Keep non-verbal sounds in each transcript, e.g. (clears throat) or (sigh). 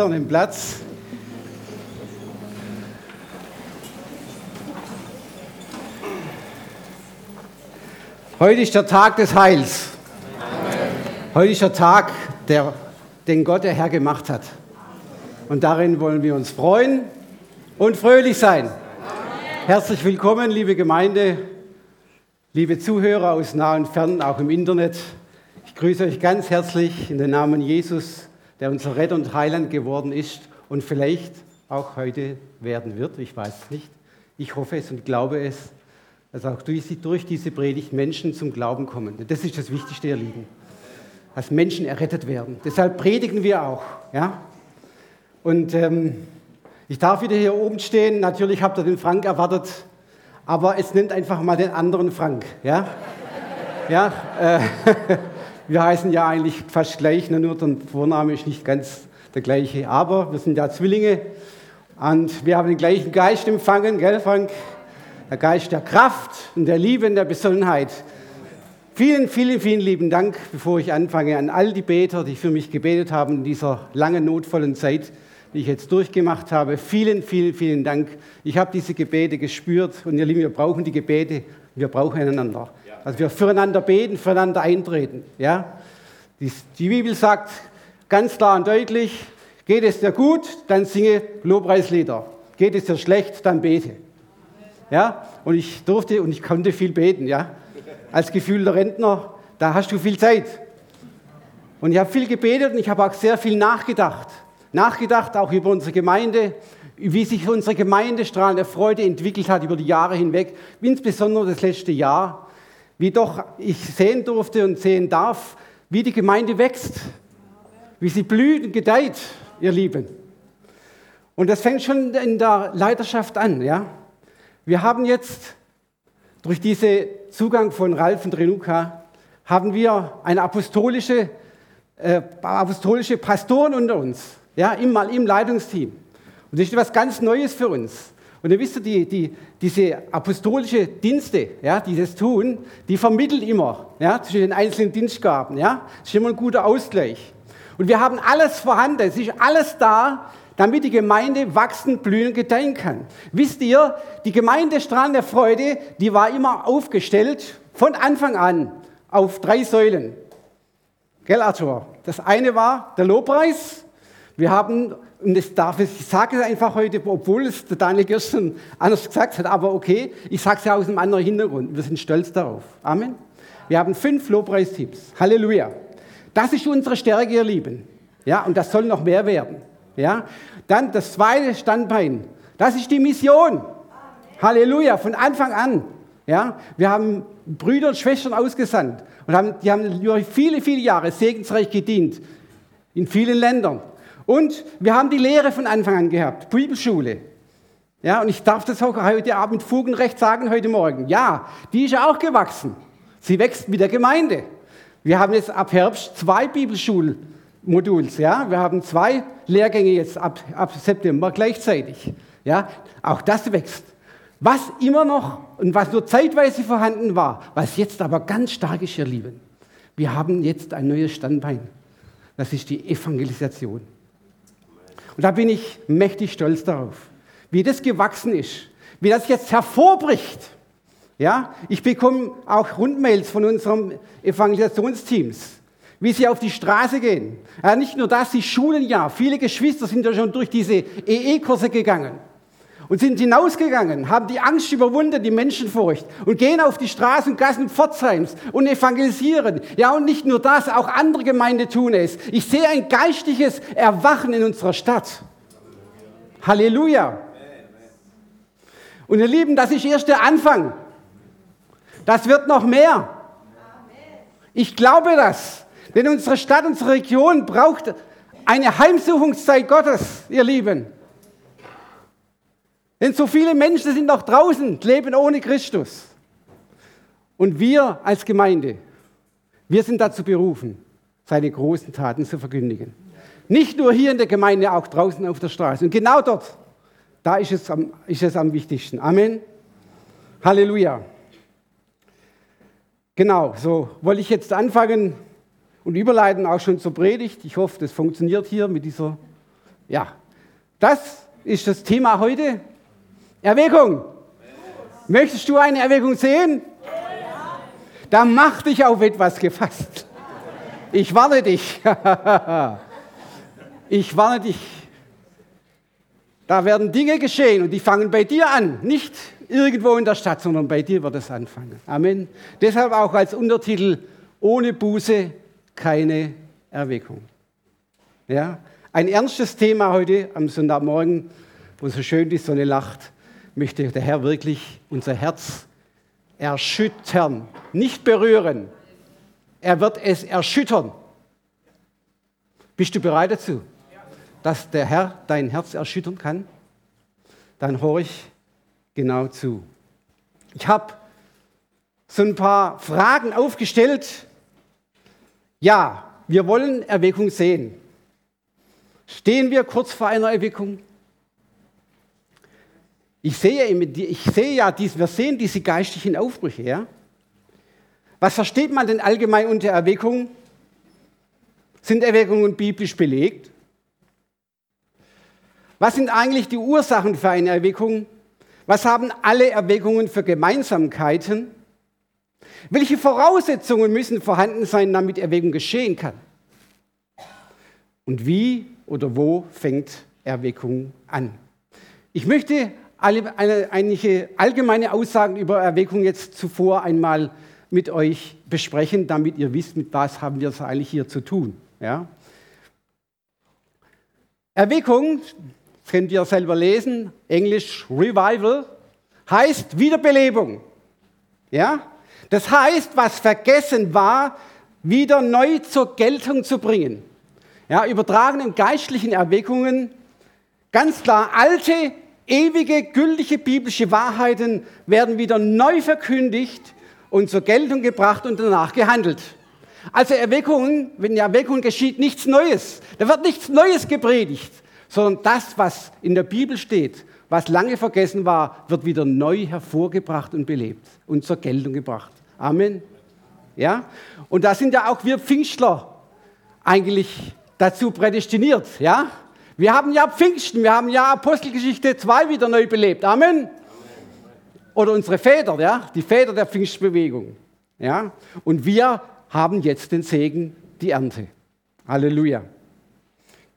an den Platz. Heute ist der Tag des Heils. Heute ist der Tag, der, den Gott der Herr gemacht hat. Und darin wollen wir uns freuen und fröhlich sein. Herzlich willkommen, liebe Gemeinde, liebe Zuhörer aus nah und fern, auch im Internet. Ich grüße euch ganz herzlich in den Namen Jesus der unser Retter und Heiland geworden ist und vielleicht auch heute werden wird, ich weiß es nicht. Ich hoffe es und glaube es, dass auch durch diese Predigt Menschen zum Glauben kommen. Das ist das Wichtigste, ihr Lieben, dass Menschen errettet werden. Deshalb predigen wir auch. Ja? Und ähm, ich darf wieder hier oben stehen. Natürlich habt ihr den Frank erwartet, aber es nennt einfach mal den anderen Frank. Ja? ja äh, (laughs) Wir heißen ja eigentlich fast gleich, ne, nur der Vorname ist nicht ganz der gleiche. Aber wir sind ja Zwillinge und wir haben den gleichen Geist empfangen, gell, Frank? Der Geist der Kraft und der Liebe und der Besonnenheit. Vielen, vielen, vielen lieben Dank, bevor ich anfange, an all die Beter, die für mich gebetet haben in dieser langen, notvollen Zeit, die ich jetzt durchgemacht habe. Vielen, vielen, vielen Dank. Ich habe diese Gebete gespürt und ihr Lieben, wir brauchen die Gebete, wir brauchen einander. Also wir füreinander beten, füreinander eintreten. Ja? Die, die Bibel sagt ganz klar und deutlich, geht es dir gut, dann singe Lobpreislieder. Geht es dir schlecht, dann bete. Ja? Und ich durfte und ich konnte viel beten. Ja? Als gefühlter Rentner, da hast du viel Zeit. Und ich habe viel gebetet und ich habe auch sehr viel nachgedacht. Nachgedacht auch über unsere Gemeinde, wie sich unsere Gemeinde strahlende Freude entwickelt hat über die Jahre hinweg, insbesondere das letzte Jahr wie doch ich sehen durfte und sehen darf, wie die Gemeinde wächst, wie sie blüht und gedeiht, ihr Lieben. Und das fängt schon in der Leiterschaft an. Ja? Wir haben jetzt durch diesen Zugang von Ralf und Renuka, haben wir eine apostolische, äh, apostolische Pastoren unter uns, ja, im, im Leitungsteam. Und das ist etwas ganz Neues für uns. Und ihr wisst, die, die, diese apostolische Dienste, ja, die das tun, die vermitteln immer ja, zwischen den einzelnen Dienstgaben. Ja. Das ist immer ein guter Ausgleich. Und wir haben alles vorhanden, es ist alles da, damit die Gemeinde wachsen, blühen, gedeihen kann. Wisst ihr, die Gemeinde Strahlen der Freude, die war immer aufgestellt von Anfang an auf drei Säulen. Gell, Arthur? Das eine war der Lobpreis. Wir haben und das darf ich, ich sage es einfach heute, obwohl es der Daniel gestern anders gesagt hat, aber okay, ich sage es ja aus einem anderen Hintergrund. Wir sind stolz darauf. Amen. Wir haben fünf Lobpreisteams. Halleluja. Das ist unsere Stärke, ihr Lieben. Ja, und das soll noch mehr werden. Ja, dann das zweite Standbein. Das ist die Mission. Halleluja, von Anfang an. Ja, wir haben Brüder und Schwestern ausgesandt und haben, die haben über viele, viele Jahre segensreich gedient in vielen Ländern. Und wir haben die Lehre von Anfang an gehabt, Bibelschule. Ja, und ich darf das auch heute Abend mit Fug und Recht sagen, heute Morgen. Ja, die ist ja auch gewachsen. Sie wächst mit der Gemeinde. Wir haben jetzt ab Herbst zwei Bibelschulmoduls. Ja, wir haben zwei Lehrgänge jetzt ab, ab September gleichzeitig. Ja, auch das wächst. Was immer noch und was nur zeitweise vorhanden war, was jetzt aber ganz stark ist, ihr Lieben. Wir haben jetzt ein neues Standbein. Das ist die Evangelisation. Und da bin ich mächtig stolz darauf, wie das gewachsen ist, wie das jetzt hervorbricht. Ja, ich bekomme auch Rundmails von unserem Evangelisationsteams, wie sie auf die Straße gehen. Ja, nicht nur das, sie schulen ja. Viele Geschwister sind ja schon durch diese EE-Kurse gegangen und sind hinausgegangen, haben die Angst überwunden, die Menschenfurcht und gehen auf die Straßen und Gassen Pforzheims und evangelisieren. Ja, und nicht nur das, auch andere Gemeinden tun es. Ich sehe ein geistliches Erwachen in unserer Stadt. Halleluja. Und ihr Lieben, das ist erst der Anfang. Das wird noch mehr. Ich glaube das. Denn unsere Stadt, unsere Region braucht eine Heimsuchungszeit Gottes, ihr Lieben. Denn so viele Menschen sind noch draußen, leben ohne Christus. Und wir als Gemeinde, wir sind dazu berufen, seine großen Taten zu verkündigen. Nicht nur hier in der Gemeinde, auch draußen auf der Straße. Und genau dort, da ist es am, ist es am wichtigsten. Amen. Halleluja. Genau, so wollte ich jetzt anfangen und überleiten auch schon zur Predigt. Ich hoffe, das funktioniert hier mit dieser Ja, das ist das Thema heute. Erweckung. Möchtest du eine Erweckung sehen? Da mach dich auf etwas gefasst. Ich warne dich. (laughs) ich warne dich. Da werden Dinge geschehen und die fangen bei dir an. Nicht irgendwo in der Stadt, sondern bei dir wird es anfangen. Amen. Deshalb auch als Untertitel, ohne Buße keine Erweckung. Ja? Ein ernstes Thema heute am Sonntagmorgen, wo so schön die Sonne lacht, möchte der Herr wirklich unser Herz erschüttern, nicht berühren. Er wird es erschüttern. Bist du bereit dazu, dass der Herr dein Herz erschüttern kann? Dann horch genau zu. Ich habe so ein paar Fragen aufgestellt. Ja, wir wollen Erweckung sehen. Stehen wir kurz vor einer Erweckung? Ich sehe, ich sehe ja, wir sehen diese geistlichen Aufbrüche. Ja? Was versteht man denn allgemein unter Erweckung? Sind Erweckungen biblisch belegt? Was sind eigentlich die Ursachen für eine Erweckung? Was haben alle Erweckungen für Gemeinsamkeiten? Welche Voraussetzungen müssen vorhanden sein, damit Erweckung geschehen kann? Und wie oder wo fängt Erweckung an? Ich möchte alle, eine, einige allgemeine Aussagen über Erweckung jetzt zuvor einmal mit euch besprechen, damit ihr wisst, mit was haben wir es eigentlich hier zu tun. Ja? Erweckung, könnt ihr selber lesen, Englisch Revival, heißt Wiederbelebung. Ja? Das heißt, was vergessen war, wieder neu zur Geltung zu bringen. Ja, übertragen in geistlichen Erweckungen ganz klar, alte, ewige, gültige biblische Wahrheiten werden wieder neu verkündigt und zur Geltung gebracht und danach gehandelt. Also Erweckungen, wenn eine Erweckung geschieht, nichts Neues. Da wird nichts Neues gepredigt, sondern das, was in der Bibel steht, was lange vergessen war, wird wieder neu hervorgebracht und belebt und zur Geltung gebracht. Amen. Ja? Und da sind ja auch wir Pfingstler eigentlich dazu prädestiniert. Ja? Wir haben ja Pfingsten, wir haben ja Apostelgeschichte 2 wieder neu belebt. Amen. Oder unsere Väter, ja? die Väter der Pfingstbewegung. Ja? Und wir haben jetzt den Segen, die Ernte. Halleluja.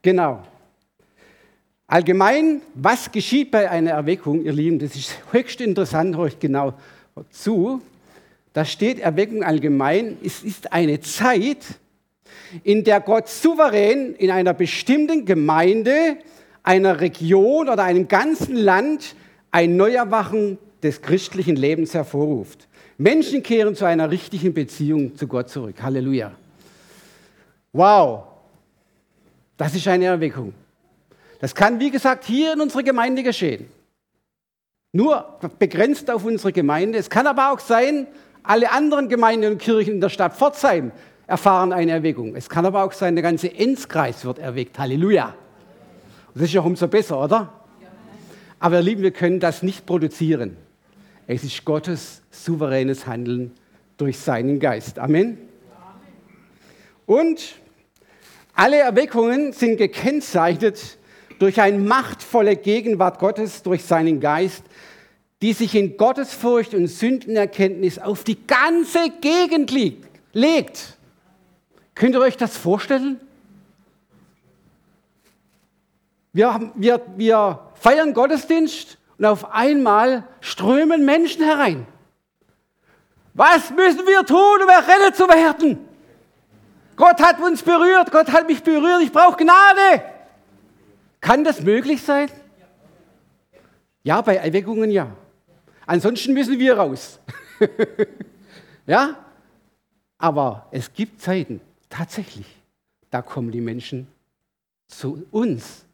Genau. Allgemein, was geschieht bei einer Erweckung, ihr Lieben, das ist höchst interessant, euch genau zu. Da steht Erweckung allgemein, es ist eine Zeit, in der Gott souverän in einer bestimmten Gemeinde, einer Region oder einem ganzen Land ein Neuerwachen des christlichen Lebens hervorruft. Menschen kehren zu einer richtigen Beziehung zu Gott zurück. Halleluja. Wow, das ist eine Erweckung. Das kann, wie gesagt, hier in unserer Gemeinde geschehen. Nur begrenzt auf unsere Gemeinde. Es kann aber auch sein, alle anderen Gemeinden und Kirchen in der Stadt Pforzheim erfahren eine Erweckung. Es kann aber auch sein, der ganze Enzkreis wird erweckt. Halleluja. Das ist ja umso besser, oder? Aber ihr Lieben, wir können das nicht produzieren. Es ist Gottes souveränes Handeln durch seinen Geist. Amen. Und alle Erweckungen sind gekennzeichnet durch eine machtvolle Gegenwart Gottes, durch seinen Geist, die sich in Gottesfurcht und Sündenerkenntnis auf die ganze Gegend legt. Könnt ihr euch das vorstellen? Wir, wir, wir feiern Gottesdienst und auf einmal strömen Menschen herein. Was müssen wir tun, um errettet zu werden? Gott hat uns berührt, Gott hat mich berührt, ich brauche Gnade. Kann das möglich sein? Ja, bei Erweckungen ja. Ansonsten müssen wir raus. (laughs) ja? Aber es gibt Zeiten, tatsächlich, da kommen die Menschen zu uns,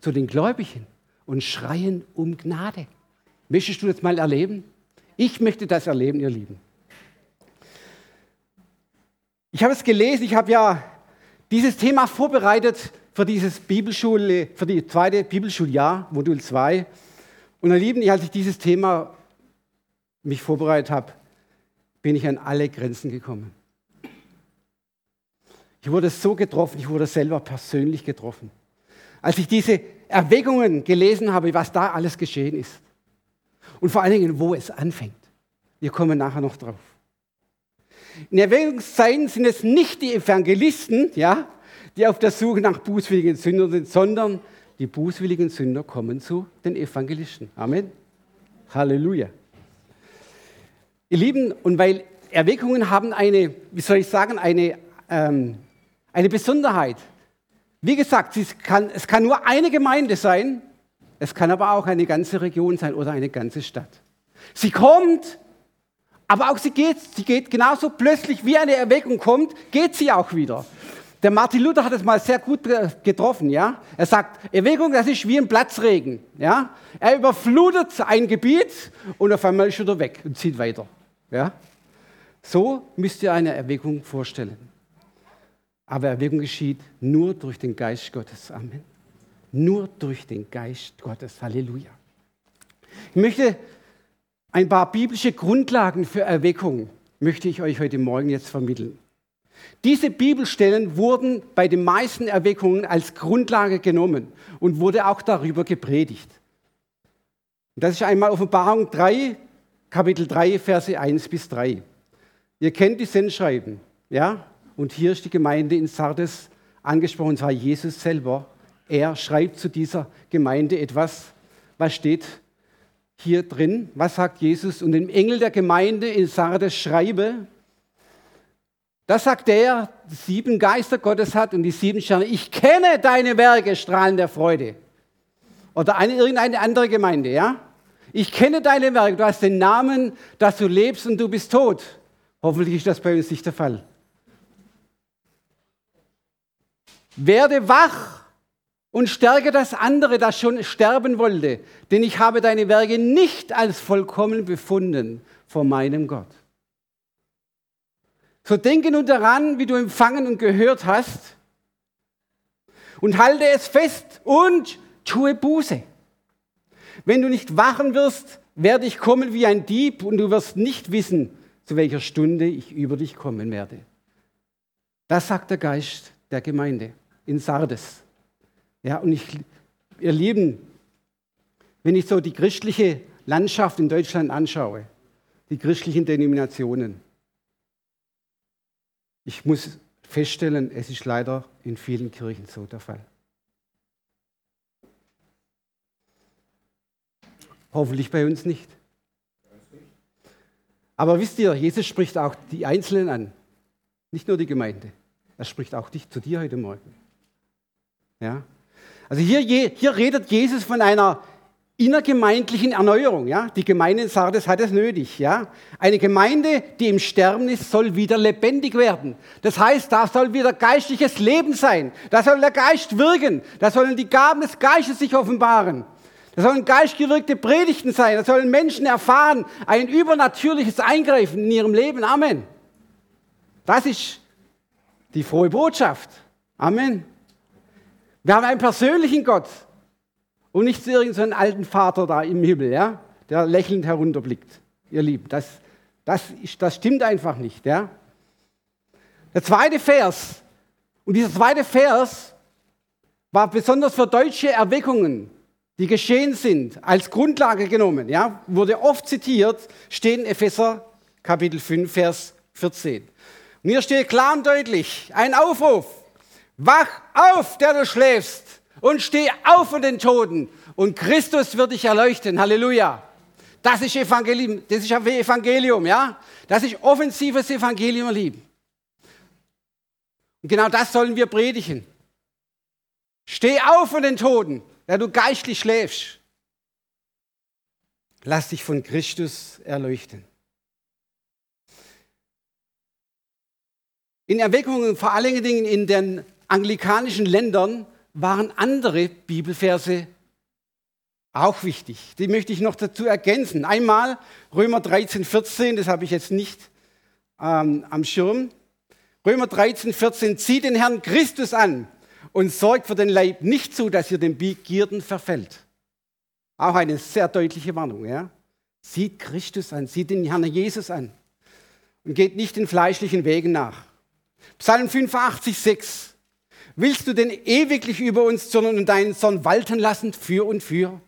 zu den Gläubigen und schreien um Gnade. Möchtest du das mal erleben? Ich möchte das erleben, ihr Lieben. Ich habe es gelesen, ich habe ja dieses Thema vorbereitet für dieses Bibelschule, für die zweite Bibelschuljahr, Modul 2. Und ihr Lieben, als ich dieses Thema mich vorbereitet habe, bin ich an alle Grenzen gekommen. Ich wurde so getroffen, ich wurde selber persönlich getroffen. als ich diese Erwägungen gelesen habe, was da alles geschehen ist. Und vor allen Dingen, wo es anfängt. Wir kommen nachher noch drauf. In Erwägungszeiten sind es nicht die Evangelisten, ja, die auf der Suche nach bußwilligen Sündern sind, sondern die bußwilligen Sünder kommen zu den Evangelisten. Amen. Halleluja. Ihr Lieben, und weil Erweckungen haben eine, wie soll ich sagen, eine, ähm, eine Besonderheit. Wie gesagt, es kann, es kann nur eine Gemeinde sein, es kann aber auch eine ganze Region sein oder eine ganze Stadt. Sie kommt, aber auch sie geht, sie geht genauso plötzlich, wie eine Erweckung kommt, geht sie auch wieder. Der Martin Luther hat es mal sehr gut getroffen, ja. Er sagt, Erweckung, das ist wie ein Platzregen, ja. Er überflutet ein Gebiet und auf einmal ist er weg und zieht weiter, ja. So müsst ihr eine Erweckung vorstellen. Aber Erweckung geschieht nur durch den Geist Gottes. Amen. Nur durch den Geist Gottes. Halleluja. Ich möchte ein paar biblische Grundlagen für Erweckung möchte ich euch heute Morgen jetzt vermitteln. Diese Bibelstellen wurden bei den meisten Erweckungen als Grundlage genommen und wurde auch darüber gepredigt. Das ist einmal Offenbarung 3, Kapitel 3, Verse 1 bis 3. Ihr kennt die Sendschreiben, ja? Und hier ist die Gemeinde in Sardes angesprochen, und zwar Jesus selber. Er schreibt zu dieser Gemeinde etwas. Was steht hier drin? Was sagt Jesus? Und dem Engel der Gemeinde in Sardes schreibe, das sagt der, sieben Geister Gottes hat und die sieben Sterne. Ich kenne deine Werke, strahlen der Freude. Oder eine, irgendeine andere Gemeinde, ja? Ich kenne deine Werke. Du hast den Namen, dass du lebst und du bist tot. Hoffentlich ist das bei uns nicht der Fall. Werde wach und stärke das andere, das schon sterben wollte, denn ich habe deine Werke nicht als vollkommen befunden vor meinem Gott. So denke nun daran, wie du empfangen und gehört hast, und halte es fest und tue Buße. Wenn du nicht wachen wirst, werde ich kommen wie ein Dieb und du wirst nicht wissen, zu welcher Stunde ich über dich kommen werde. Das sagt der Geist der Gemeinde in Sardes. Ja, und ich, ihr Lieben, wenn ich so die christliche Landschaft in Deutschland anschaue, die christlichen Denominationen, ich muss feststellen, es ist leider in vielen Kirchen so der Fall. Hoffentlich bei uns nicht. Aber wisst ihr, Jesus spricht auch die Einzelnen an, nicht nur die Gemeinde. Er spricht auch dich zu dir heute Morgen. Ja? Also hier, hier redet Jesus von einer innergemeindlichen Erneuerung. Ja? Die Gemeinde in Sardes hat es nötig. Ja? Eine Gemeinde, die im Sterben ist, soll wieder lebendig werden. Das heißt, da soll wieder geistliches Leben sein. Da soll der Geist wirken. Da sollen die Gaben des Geistes sich offenbaren. Das sollen geistgewirkte Predigten sein. Das sollen Menschen erfahren, ein übernatürliches Eingreifen in ihrem Leben. Amen. Das ist die frohe Botschaft. Amen. Wir haben einen persönlichen Gott und nicht zu irgendeinem alten Vater da im Himmel, ja, der lächelnd herunterblickt. Ihr Lieben, das, das, das stimmt einfach nicht. Ja. Der zweite Vers, und dieser zweite Vers war besonders für deutsche Erweckungen die geschehen sind, als Grundlage genommen, ja, wurde oft zitiert, steht in Epheser Kapitel 5, Vers 14. Und hier steht klar und deutlich ein Aufruf. Wach auf, der du schläfst, und steh auf von den Toten, und Christus wird dich erleuchten. Halleluja. Das ist Evangelium, das ist Evangelium, ja? Das ist offensives Evangelium, lieben. Und genau das sollen wir predigen. Steh auf von den Toten der du geistlich schläfst, lass dich von Christus erleuchten. In Erweckungen, vor allen Dingen in den anglikanischen Ländern, waren andere Bibelverse auch wichtig. Die möchte ich noch dazu ergänzen. Einmal Römer 13, 14, das habe ich jetzt nicht ähm, am Schirm. Römer 13, 14, zieh den Herrn Christus an und sorgt für den Leib nicht zu, dass ihr den Begierden verfällt. Auch eine sehr deutliche Warnung. Ja? Sieht Christus an, sieht den Herrn Jesus an und geht nicht den fleischlichen Wegen nach. Psalm 85, 6. Willst du denn ewiglich über uns Zorn und deinen Zorn walten lassen für und für?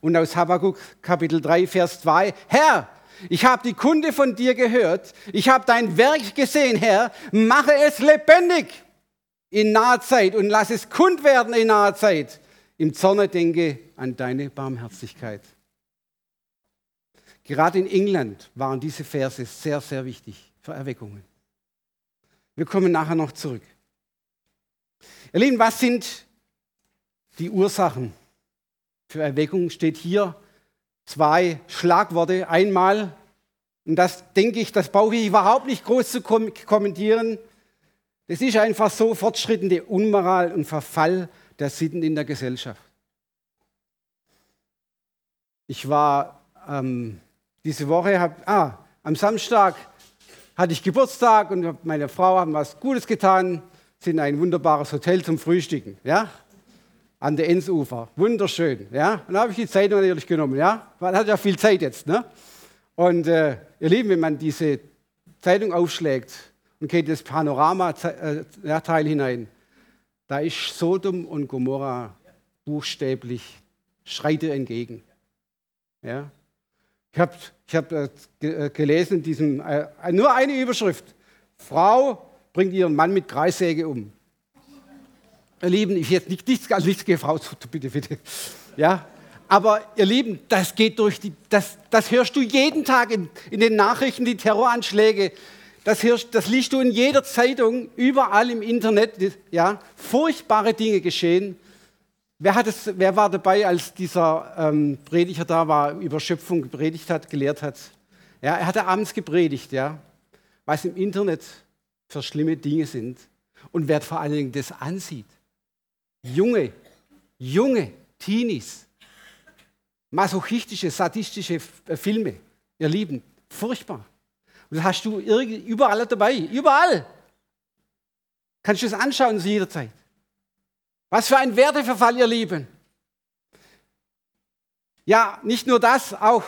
Und aus Habakkuk Kapitel 3, Vers 2, Herr, ich habe die Kunde von dir gehört, ich habe dein Werk gesehen, Herr, mache es lebendig in naher Zeit und lass es kund werden in naher Zeit. Im Zorne denke an deine Barmherzigkeit. Gerade in England waren diese Verse sehr, sehr wichtig für Erweckungen. Wir kommen nachher noch zurück. Ihr Lieben, was sind die Ursachen für Erweckung? Steht hier zwei Schlagworte. Einmal, und das denke ich, das brauche ich überhaupt nicht groß zu kommentieren, das ist einfach so fortschrittende Unmoral und Verfall der Sitten in der Gesellschaft. Ich war ähm, diese Woche, hab, ah, am Samstag hatte ich Geburtstag und meine Frau haben was Gutes getan, sind in ein wunderbares Hotel zum Frühstücken, ja, an der Ensufer, wunderschön, ja. Und da habe ich die Zeitung natürlich genommen, ja. Man hat ja viel Zeit jetzt, ne? Und äh, ihr Lieben, wenn man diese Zeitung aufschlägt, und geht das Panorama-Teil äh, hinein. Da ist Sodom und Gomorra buchstäblich, schreit ihr entgegen. Ja? Ich habe ich hab, äh, äh, gelesen, diesen, äh, nur eine Überschrift. Frau bringt ihren Mann mit Kreissäge um. Ihr Lieben, ich jetzt nicht nichts als nichts Frau, bitte, bitte. Ja, aber ihr Lieben, das geht durch die, das, das hörst du jeden Tag in, in den Nachrichten, die Terroranschläge, das, hörst, das liest du in jeder Zeitung, überall im Internet. Ja, furchtbare Dinge geschehen. Wer, hat es, wer war dabei, als dieser ähm, Prediger da war, über Schöpfung gepredigt hat, gelehrt hat? Ja, er hatte abends gepredigt, ja, was im Internet für schlimme Dinge sind und wer vor allen Dingen das ansieht. Junge, junge Teenies, masochistische, sadistische äh, Filme, ihr Lieben, furchtbar. Und das hast du überall dabei, überall. Kannst du es anschauen zu jeder Zeit. Was für ein Werteverfall, ihr Lieben. Ja, nicht nur das, auch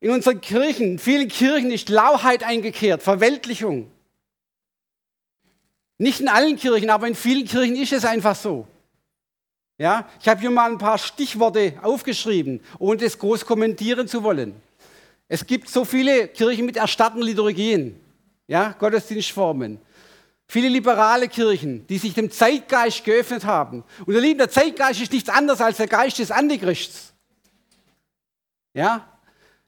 in unseren Kirchen, in vielen Kirchen ist Lauheit eingekehrt, Verweltlichung. Nicht in allen Kirchen, aber in vielen Kirchen ist es einfach so. Ja, ich habe hier mal ein paar Stichworte aufgeschrieben, ohne das groß kommentieren zu wollen. Es gibt so viele Kirchen mit erstarrten Liturgien, ja, Gottesdienstformen. Viele liberale Kirchen, die sich dem Zeitgeist geöffnet haben. Und ihr Lieben, der Zeitgeist ist nichts anderes als der Geist des Antichrists. Ja?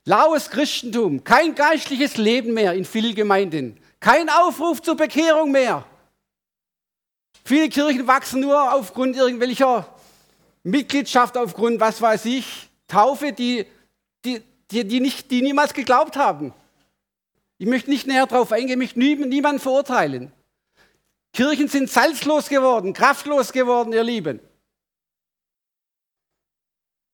Laues Christentum, kein geistliches Leben mehr in vielen Gemeinden, kein Aufruf zur Bekehrung mehr. Viele Kirchen wachsen nur aufgrund irgendwelcher Mitgliedschaft, aufgrund, was weiß ich, Taufe, die, die die, die, nicht, die niemals geglaubt haben. Ich möchte nicht näher darauf eingehen, ich möchte niemanden verurteilen. Kirchen sind salzlos geworden, kraftlos geworden, ihr Lieben.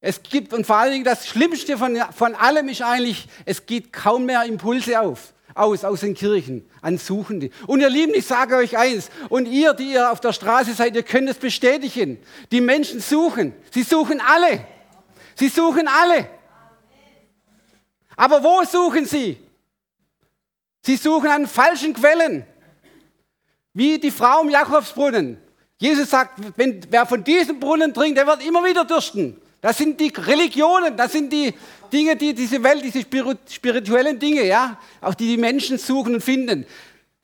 Es gibt, und vor allen Dingen das Schlimmste von, von allem ist eigentlich, es geht kaum mehr Impulse auf, aus, aus den Kirchen an Suchende. Und ihr Lieben, ich sage euch eins, und ihr, die ihr auf der Straße seid, ihr könnt es bestätigen. Die Menschen suchen, sie suchen alle. Sie suchen alle. Aber wo suchen sie? Sie suchen an falschen Quellen. Wie die Frau im Jakobsbrunnen. Jesus sagt, wenn wer von diesem Brunnen trinkt, der wird immer wieder dürsten. Das sind die Religionen, das sind die Dinge, die diese Welt, diese spirituellen Dinge, ja, auch die die Menschen suchen und finden.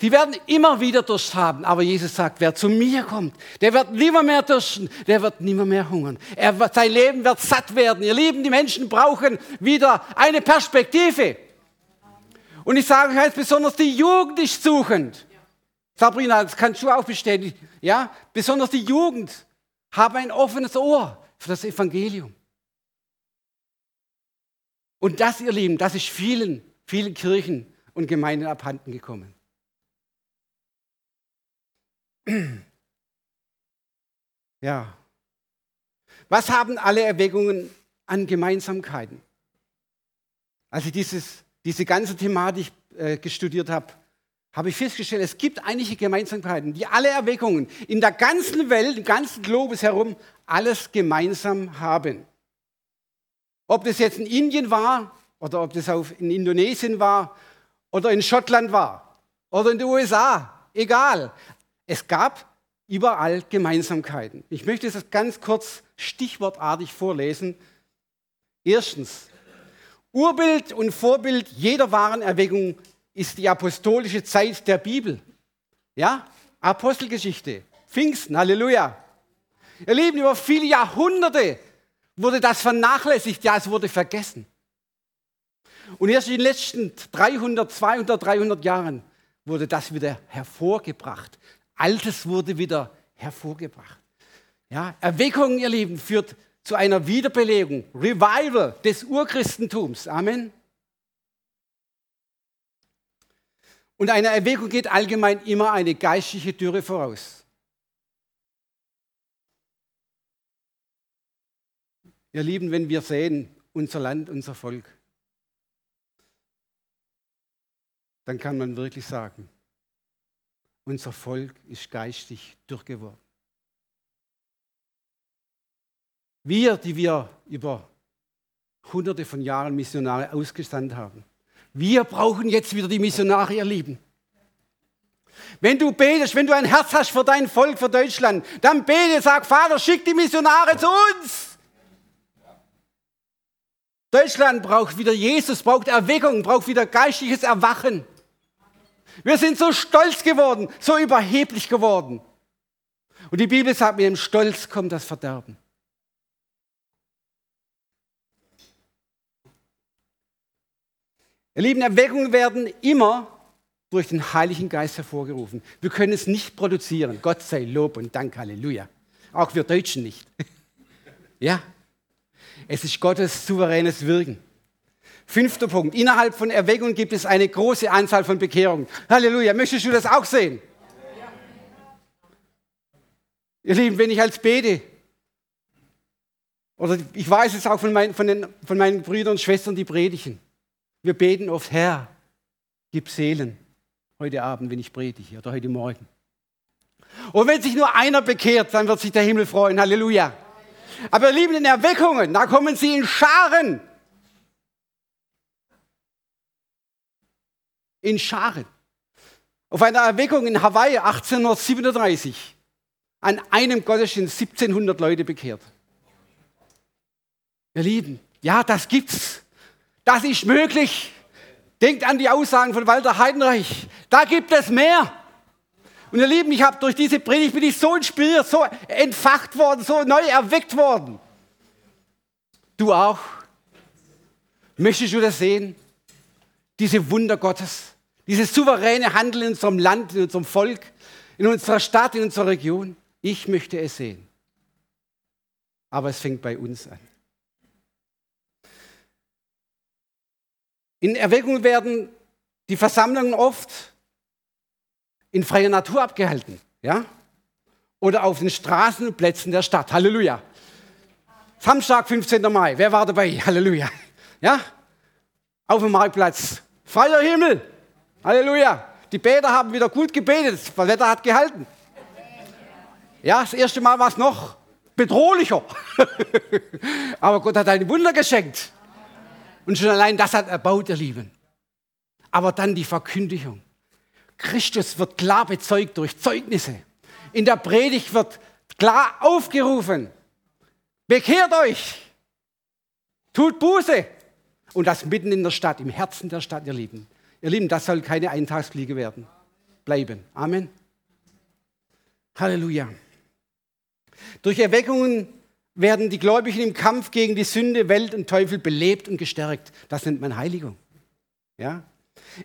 Die werden immer wieder Durst haben. Aber Jesus sagt, wer zu mir kommt, der wird nimmer mehr dürsten, der wird nimmer mehr hungern. Er sein Leben wird satt werden. Ihr Lieben, die Menschen brauchen wieder eine Perspektive. Und ich sage euch jetzt besonders die Jugend ist suchend. Sabrina, das kannst du auch bestätigen. Ja, besonders die Jugend haben ein offenes Ohr für das Evangelium. Und das, ihr Lieben, das ist vielen, vielen Kirchen und Gemeinden abhanden gekommen. (clears throat) Ja. Was haben alle Erwägungen an Gemeinsamkeiten? Als ich dieses, diese ganze Thematik äh, gestudiert habe, habe ich festgestellt, es gibt einige Gemeinsamkeiten, die alle Erweckungen in der ganzen Welt, im ganzen Globus herum, alles gemeinsam haben. Ob das jetzt in Indien war oder ob das in Indonesien war oder in Schottland war oder in den USA, egal. Es gab überall Gemeinsamkeiten. Ich möchte es ganz kurz stichwortartig vorlesen. Erstens, Urbild und Vorbild jeder wahren Erweckung ist die apostolische Zeit der Bibel. Ja, Apostelgeschichte, Pfingsten, Halleluja. Ihr Lieben, über viele Jahrhunderte wurde das vernachlässigt, ja, es wurde vergessen. Und erst in den letzten 300, 200, 300 Jahren wurde das wieder hervorgebracht. Altes wurde wieder hervorgebracht. Ja, Erweckung, ihr Lieben, führt zu einer Wiederbelebung, Revival des Urchristentums. Amen. Und einer Erweckung geht allgemein immer eine geistliche Dürre voraus. Ihr Lieben, wenn wir sehen, unser Land, unser Volk, dann kann man wirklich sagen, unser Volk ist geistig durchgeworden. Wir, die wir über hunderte von Jahren Missionare ausgesandt haben, wir brauchen jetzt wieder die Missionare, ihr Lieben. Wenn du betest, wenn du ein Herz hast für dein Volk, für Deutschland, dann bete, sag, Vater, schick die Missionare zu uns. Deutschland braucht wieder Jesus, braucht Erweckung, braucht wieder geistliches Erwachen. Wir sind so stolz geworden, so überheblich geworden. Und die Bibel sagt, mit dem Stolz kommt das Verderben. Ihr Lieben, Erweckungen werden immer durch den Heiligen Geist hervorgerufen. Wir können es nicht produzieren. Gott sei Lob und Dank, Halleluja. Auch wir Deutschen nicht. ja, es ist Gottes souveränes Wirken. Fünfter Punkt. Innerhalb von Erweckung gibt es eine große Anzahl von Bekehrungen. Halleluja. Möchtest du das auch sehen? Ihr Lieben, wenn ich als bete, oder ich weiß es auch von, mein, von, den, von meinen Brüdern und Schwestern, die predigen. Wir beten oft, Herr, gib Seelen heute Abend, wenn ich predige, oder heute Morgen. Und wenn sich nur einer bekehrt, dann wird sich der Himmel freuen. Halleluja. Aber ihr Lieben, in Erweckungen, da kommen sie in Scharen. in Scharen. Auf einer Erweckung in Hawaii 1837 an einem Gottesdienst 1700 Leute bekehrt. Ihr Lieben, ja, das gibt's. Das ist möglich. Denkt an die Aussagen von Walter Heidenreich. Da gibt es mehr. Und ihr Lieben, ich habe durch diese Predigt bin ich so inspiriert, so entfacht worden, so neu erweckt worden. Du auch? Möchtest du das sehen? Diese Wunder Gottes. Dieses souveräne Handeln in unserem Land, in unserem Volk, in unserer Stadt, in unserer Region. Ich möchte es sehen. Aber es fängt bei uns an. In Erweckung werden die Versammlungen oft in freier Natur abgehalten, ja? Oder auf den Straßenplätzen der Stadt. Halleluja. Samstag, 15. Mai. Wer war dabei? Halleluja. Ja? Auf dem Marktplatz. Freier Himmel. Halleluja. Die Bäder haben wieder gut gebetet. Das Wetter hat gehalten. Ja, das erste Mal war es noch bedrohlicher. (laughs) Aber Gott hat ein Wunder geschenkt. Und schon allein das hat erbaut, ihr Lieben. Aber dann die Verkündigung. Christus wird klar bezeugt durch Zeugnisse. In der Predigt wird klar aufgerufen. Bekehrt euch. Tut Buße. Und das mitten in der Stadt, im Herzen der Stadt, ihr Lieben. Ihr Lieben, das soll keine Eintagsfliege werden. Bleiben. Amen. Halleluja. Durch Erweckungen werden die Gläubigen im Kampf gegen die Sünde, Welt und Teufel belebt und gestärkt. Das nennt man Heiligung. Ja?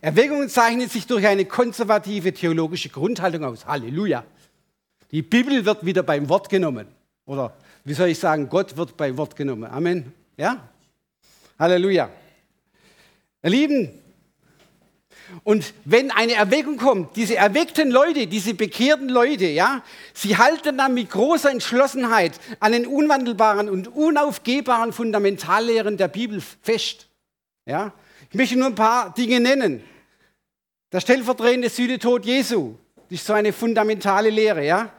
Erweckungen zeichnet sich durch eine konservative theologische Grundhaltung aus. Halleluja. Die Bibel wird wieder beim Wort genommen. Oder wie soll ich sagen, Gott wird beim Wort genommen. Amen. Ja? Halleluja. Ihr Lieben, und wenn eine Erweckung kommt, diese erweckten Leute, diese bekehrten Leute, ja, sie halten dann mit großer Entschlossenheit an den unwandelbaren und unaufgehbaren Fundamentallehren der Bibel fest. Ja. Ich möchte nur ein paar Dinge nennen. Der stellvertretende Sühnetod Jesu, das ist so eine fundamentale Lehre, ja.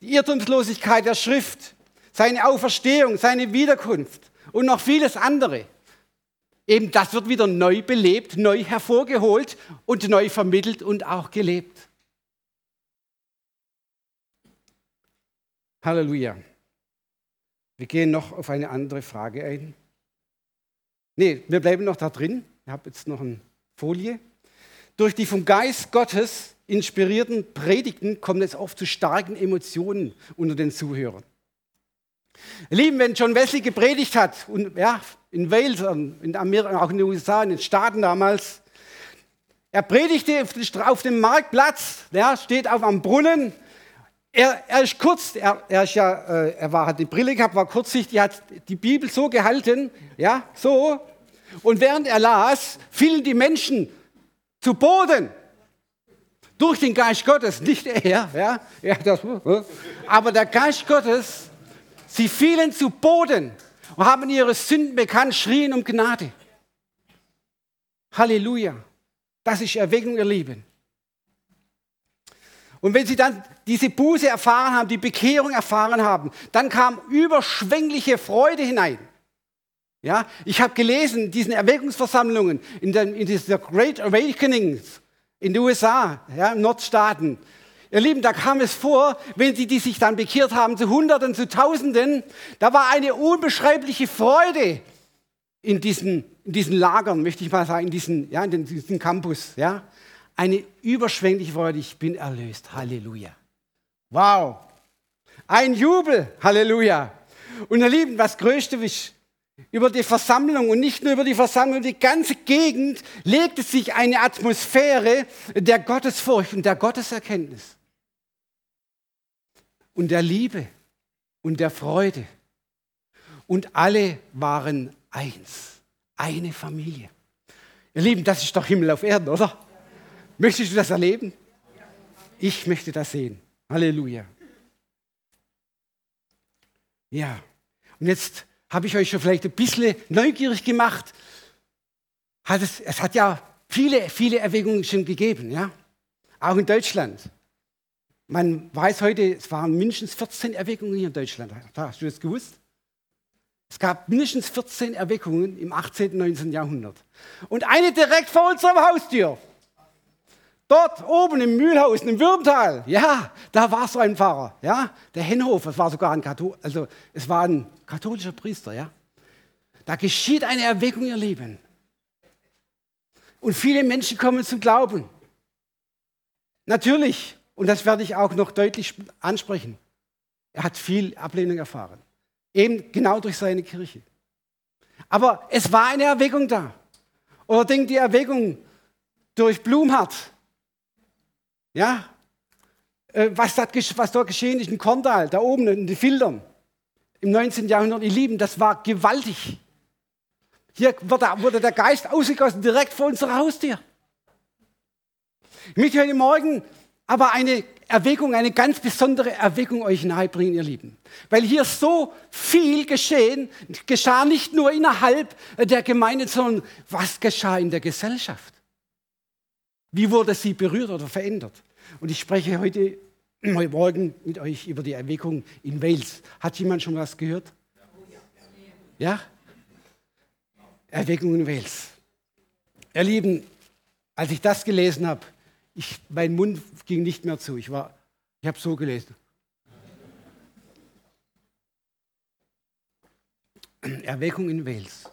Die Irrtumslosigkeit der Schrift, seine Auferstehung, seine Wiederkunft und noch vieles andere. Eben das wird wieder neu belebt, neu hervorgeholt und neu vermittelt und auch gelebt. Halleluja. Wir gehen noch auf eine andere Frage ein. Nee, wir bleiben noch da drin. Ich habe jetzt noch eine Folie. Durch die vom Geist Gottes inspirierten Predigten kommt es oft zu starken Emotionen unter den Zuhörern. Lieben, wenn John Wesley gepredigt hat, und ja, in Wales, in Amerika, auch in den USA, in den Staaten damals, er predigte auf dem Marktplatz, ja, steht auf am Brunnen. Er, er ist kurz, er, er, ist ja, äh, er war, hat die Brille gehabt, war kurzsichtig, hat die Bibel so gehalten, ja, so. Und während er las, fielen die Menschen zu Boden. Durch den Geist Gottes, nicht er, ja, ja das, aber der Geist Gottes, sie fielen zu Boden und haben ihre Sünden bekannt, schrien um Gnade. Halleluja. Das ist Erweckung, ihr Lieben. Und wenn sie dann diese Buße erfahren haben, die Bekehrung erfahren haben, dann kam überschwängliche Freude hinein. Ja, ich habe gelesen, diesen Erweckungsversammlungen in, den, in dieser Great Awakenings in den USA, ja, im Nordstaaten. Ihr Lieben, da kam es vor, wenn sie die sich dann bekehrt haben, zu Hunderten, zu Tausenden, da war eine unbeschreibliche Freude in diesen, in diesen Lagern, möchte ich mal sagen, in diesen, ja, in diesen Campus. Ja. Eine überschwängliche Freude, ich bin erlöst. Halleluja. Wow. Ein Jubel. Halleluja. Und ihr Lieben, was Größte ist, über die Versammlung und nicht nur über die Versammlung, die ganze Gegend legte sich eine Atmosphäre der Gottesfurcht und der Gotteserkenntnis und der Liebe und der Freude. Und alle waren eins, eine Familie. Ihr Lieben, das ist doch Himmel auf Erden, oder? Möchtest du das erleben? Ich möchte das sehen. Halleluja. Ja, und jetzt habe ich euch schon vielleicht ein bisschen neugierig gemacht. Hat es, es hat ja viele, viele Erwägungen schon gegeben, ja? auch in Deutschland. Man weiß heute, es waren mindestens 14 Erweckungen hier in Deutschland. Hast du das gewusst? Es gab mindestens 14 Erweckungen im 18. und 19. Jahrhundert. Und eine direkt vor unserer Haustür. Dort oben im Mühlhausen, im Würmtal, ja, da war so ein Pfarrer, ja, der Henhof, das war sogar ein Kathol also es war ein katholischer Priester, ja. Da geschieht eine Erweckung, ihr Lieben. Und viele Menschen kommen zum Glauben. Natürlich, und das werde ich auch noch deutlich ansprechen, er hat viel Ablehnung erfahren. Eben genau durch seine Kirche. Aber es war eine Erweckung da. Oder denkt die Erweckung durch Blumhardt, ja, äh, was, dort, was dort geschehen ist in Korntal, da oben in den Filtern, im 19. Jahrhundert, ihr Lieben, das war gewaltig. Hier wurde der Geist ausgegossen, direkt vor unserer Haustür. Ich möchte heute Morgen aber eine Erweckung, eine ganz besondere Erweckung euch nahebringen, ihr Lieben. Weil hier so viel geschehen, geschah nicht nur innerhalb der Gemeinde, sondern was geschah in der Gesellschaft. Wie wurde sie berührt oder verändert? Und ich spreche heute, heute Morgen mit euch über die Erweckung in Wales. Hat jemand schon was gehört? Ja? Erweckung in Wales. Ihr Lieben, als ich das gelesen habe, ich, mein Mund ging nicht mehr zu. Ich, ich habe so gelesen. Erweckung in Wales.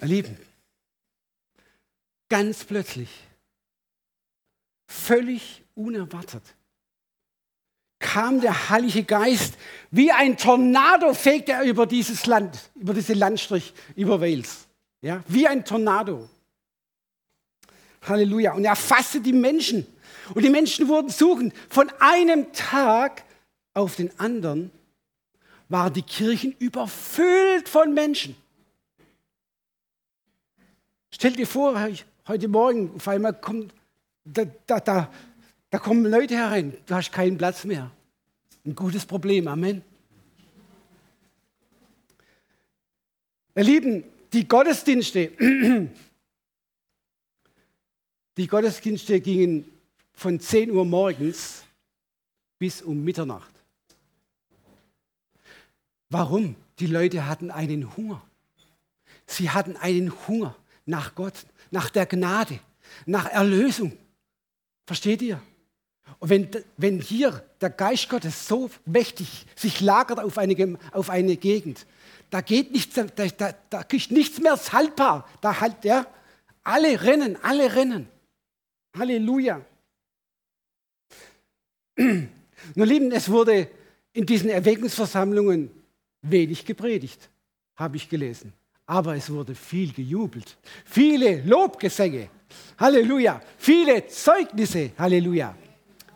Ihr Lieben, ganz plötzlich, völlig unerwartet, kam der Heilige Geist wie ein Tornado, fegte er über dieses Land, über diesen Landstrich, über Wales. Ja, wie ein Tornado. Halleluja. Und er fasste die Menschen. Und die Menschen wurden suchen. Von einem Tag auf den anderen waren die Kirchen überfüllt von Menschen. Stell dir vor, heute Morgen auf einmal kommt, da, da, da, da kommen Leute herein, du hast keinen Platz mehr. Ein gutes Problem, Amen. Ihr Lieben, die Gottesdienste, (clears throat) die Gottesdienste gingen von 10 Uhr morgens bis um Mitternacht. Warum? Die Leute hatten einen Hunger. Sie hatten einen Hunger nach Gott, nach der Gnade, nach Erlösung. Versteht ihr? Und wenn, wenn hier der Geist Gottes so mächtig sich lagert auf eine, auf eine Gegend, da geht nichts, da, da, da ist nichts mehr haltbar. Da halt, ja, alle rennen, alle rennen. Halleluja. (clears throat) Nur Lieben, es wurde in diesen Erweckungsversammlungen wenig gepredigt, habe ich gelesen. Aber es wurde viel gejubelt. Viele Lobgesänge. Halleluja. Viele Zeugnisse. Halleluja.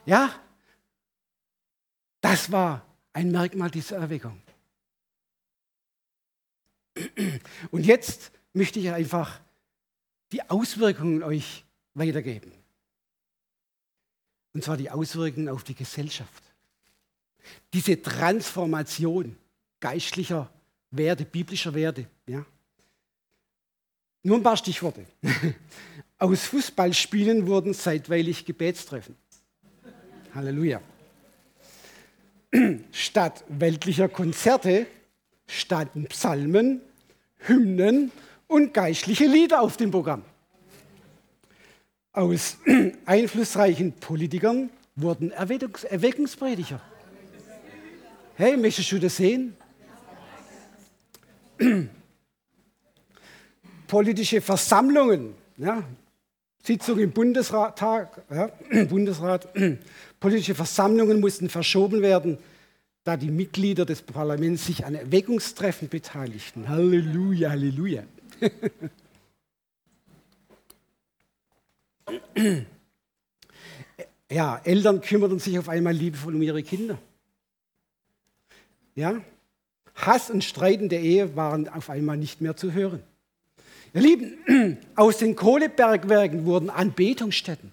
Ja? Das war ein Merkmal dieser Erweckung. Und jetzt möchte ich einfach die Auswirkungen euch weitergeben. Und zwar die Auswirkungen auf die Gesellschaft. Diese Transformation geistlicher Werte, biblischer Werte. Ja. Nur ein paar Stichworte. Aus Fußballspielen wurden zeitweilig Gebetstreffen. Halleluja. Statt weltlicher Konzerte standen Psalmen, Hymnen und geistliche Lieder auf dem Programm. Aus einflussreichen Politikern wurden Erweckungsprediger. Hey, möchtest du das sehen? Politische Versammlungen, ja, Sitzung im Bundesrat, ja, (clears throat) Bundesrat, (clears throat) politische Versammlungen mussten verschoben werden, da die Mitglieder des Parlaments sich an Erweckungstreffen beteiligten. Halleluja, Halleluja. (clears throat) ja, Eltern kümmerten sich auf einmal liebevoll um ihre Kinder. Ja, Hass und Streit in der Ehe waren auf einmal nicht mehr zu hören. Ihr Lieben, (clears throat) aus den Kohlebergwerken wurden Anbetungsstätten.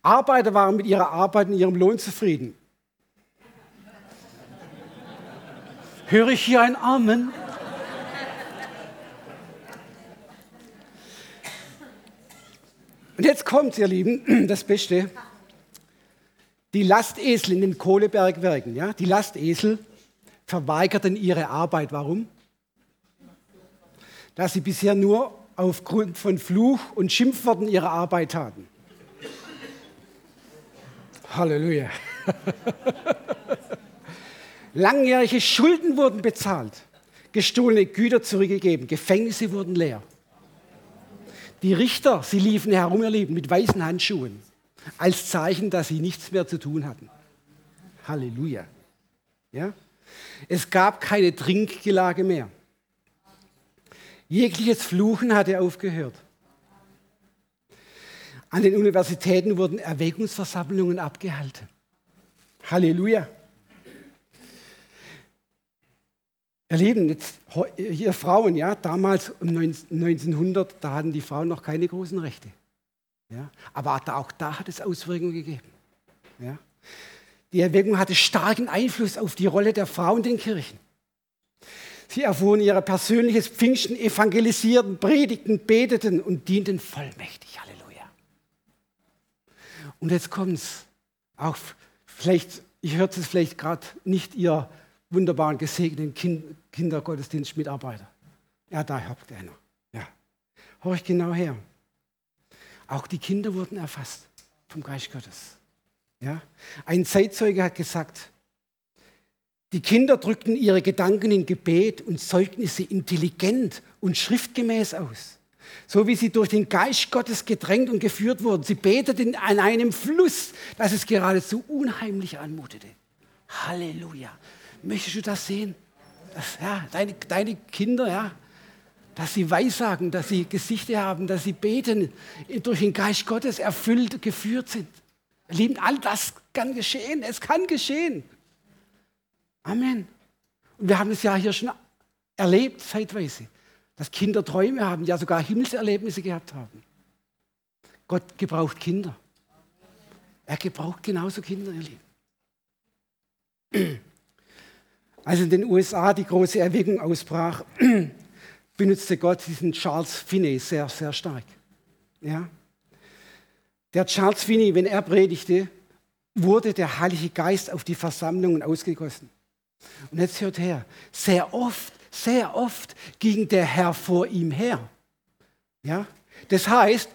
Arbeiter waren mit ihrer Arbeit und ihrem Lohn zufrieden. Höre ich hier ein Amen? Und jetzt kommt, ihr Lieben, (clears throat) das Beste. Die Lastesel in den Kohlebergwerken, ja, die Lastesel verweigerten ihre Arbeit. Warum? Da sie bisher nur aufgrund von Fluch und Schimpfworten ihre Arbeit taten. Halleluja. (laughs) Langjährige Schulden wurden bezahlt, gestohlene Güter zurückgegeben, Gefängnisse wurden leer. Die Richter, sie liefen herum, ihr Lieben, mit weißen Handschuhen, als Zeichen, dass sie nichts mehr zu tun hatten. Halleluja. Ja? Es gab keine Trinkgelage mehr. Jegliches Fluchen hatte aufgehört. An den Universitäten wurden Erwägungsversammlungen abgehalten. Halleluja. Ihr Lieben, jetzt, hier Frauen, ja, damals um 1900, da hatten die Frauen noch keine großen Rechte. Ja, aber auch da hat es Auswirkungen gegeben. Ja. Die Erweckung hatte starken Einfluss auf die Rolle der Frauen in den Kirchen. Sie erfuhren ihr persönliches Pfingsten, evangelisierten, predigten, beteten und dienten vollmächtig. Halleluja. Und jetzt kommt es. Auch vielleicht, ich höre es vielleicht gerade nicht, ihr wunderbaren, gesegneten kind, Kindergottesdienstmitarbeiter. Ja, da habt ihr einer. Ja. Horch genau her. Auch die Kinder wurden erfasst vom Geist Gottes. Ja? Ein Zeitzeuge hat gesagt, die Kinder drückten ihre Gedanken in Gebet und Zeugnisse intelligent und schriftgemäß aus so wie sie durch den Geist Gottes gedrängt und geführt wurden. Sie beteten an einem Fluss, dass es geradezu unheimlich anmutete. Halleluja. Möchtest du das sehen? Das, ja, deine, deine Kinder, ja, dass sie Weissagen, dass sie Gesichter haben, dass sie beten, durch den Geist Gottes erfüllt, geführt sind. Lieben, all das kann geschehen. Es kann geschehen. Amen. Und wir haben es ja hier schon erlebt, zeitweise dass Kinder Träume haben, ja sogar Himmelserlebnisse gehabt haben. Gott gebraucht Kinder. Er gebraucht genauso Kinder, ihr Lieben. Als in den USA die große Erweckung ausbrach, (clears throat) benutzte Gott diesen Charles Finney sehr, sehr stark. Ja? Der Charles Finney, wenn er predigte, wurde der Heilige Geist auf die Versammlungen ausgegossen. Und jetzt hört her, sehr oft sehr oft ging der Herr vor ihm her. Ja? Das heißt,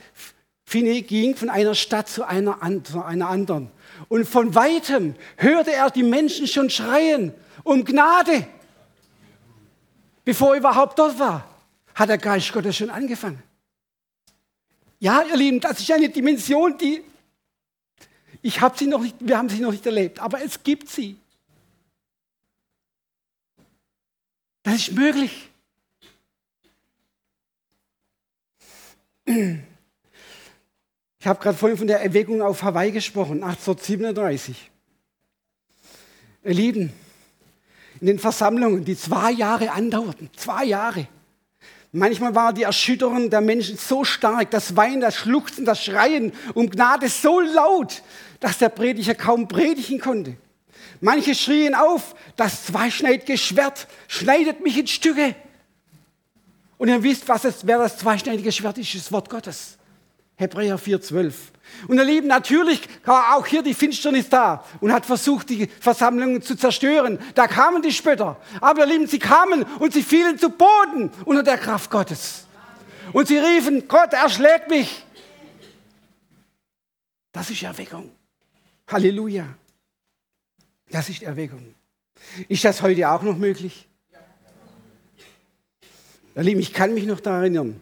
Finney ging von einer Stadt zu einer, zu einer anderen. Und von weitem hörte er die Menschen schon schreien um Gnade. Bevor er überhaupt dort war, hat der Geist Gottes schon angefangen. Ja, ihr Lieben, das ist eine Dimension, die ich habe sie noch nicht, wir haben sie noch nicht erlebt, aber es gibt sie. Das ist möglich. Ich habe gerade vorhin von der Erweckung auf Hawaii gesprochen, 1837. Ihr Lieben, in den Versammlungen, die zwei Jahre andauerten, zwei Jahre. Manchmal war die Erschütterung der Menschen so stark, das Weinen, das Schluchzen, das Schreien um Gnade so laut, dass der Prediger kaum predigen konnte. Manche schrien auf, das zweischneidige Schwert schneidet mich in Stücke. Und ihr wisst, was es, wer das zweischneidige Schwert ist, das Wort Gottes. Hebräer 4,12. Und ihr Lieben, natürlich war auch hier die Finsternis da und hat versucht, die Versammlungen zu zerstören. Da kamen die Spötter. Aber ihr Lieben, sie kamen und sie fielen zu Boden unter der Kraft Gottes. Und sie riefen, Gott erschlägt mich. Das ist Erweckung. Halleluja. Das ist Erweckung. Ist das heute auch noch möglich? Ihr Lieben, ich kann mich noch daran erinnern,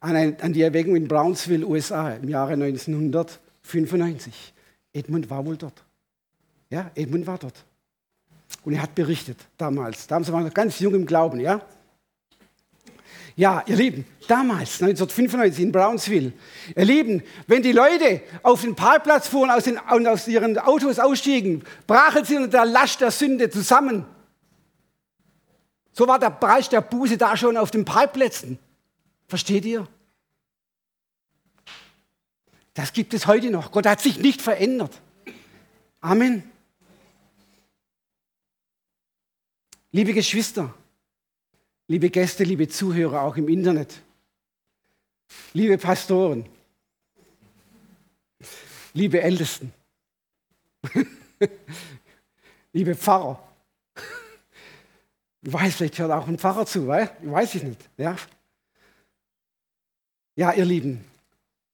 an, ein, an die Erweckung in Brownsville, USA im Jahre 1995. Edmund war wohl dort. Ja, Edmund war dort. Und er hat berichtet damals. Damals war er noch ganz jung im Glauben, ja. Ja, ihr Lieben, damals, 1995 in Brownsville, ihr Lieben, wenn die Leute auf den Parkplatz fuhren aus den, und aus ihren Autos ausstiegen, brachen sie unter der Last der Sünde zusammen. So war der Preis der Buße da schon auf den Parkplätzen. Versteht ihr? Das gibt es heute noch. Gott hat sich nicht verändert. Amen. Liebe Geschwister, liebe Gäste, liebe Zuhörer auch im Internet, liebe Pastoren, liebe Ältesten, (laughs) liebe Pfarrer. Ich weiß, vielleicht hört auch ein Pfarrer zu, weiß ich nicht. Ja? Ja, ihr Lieben,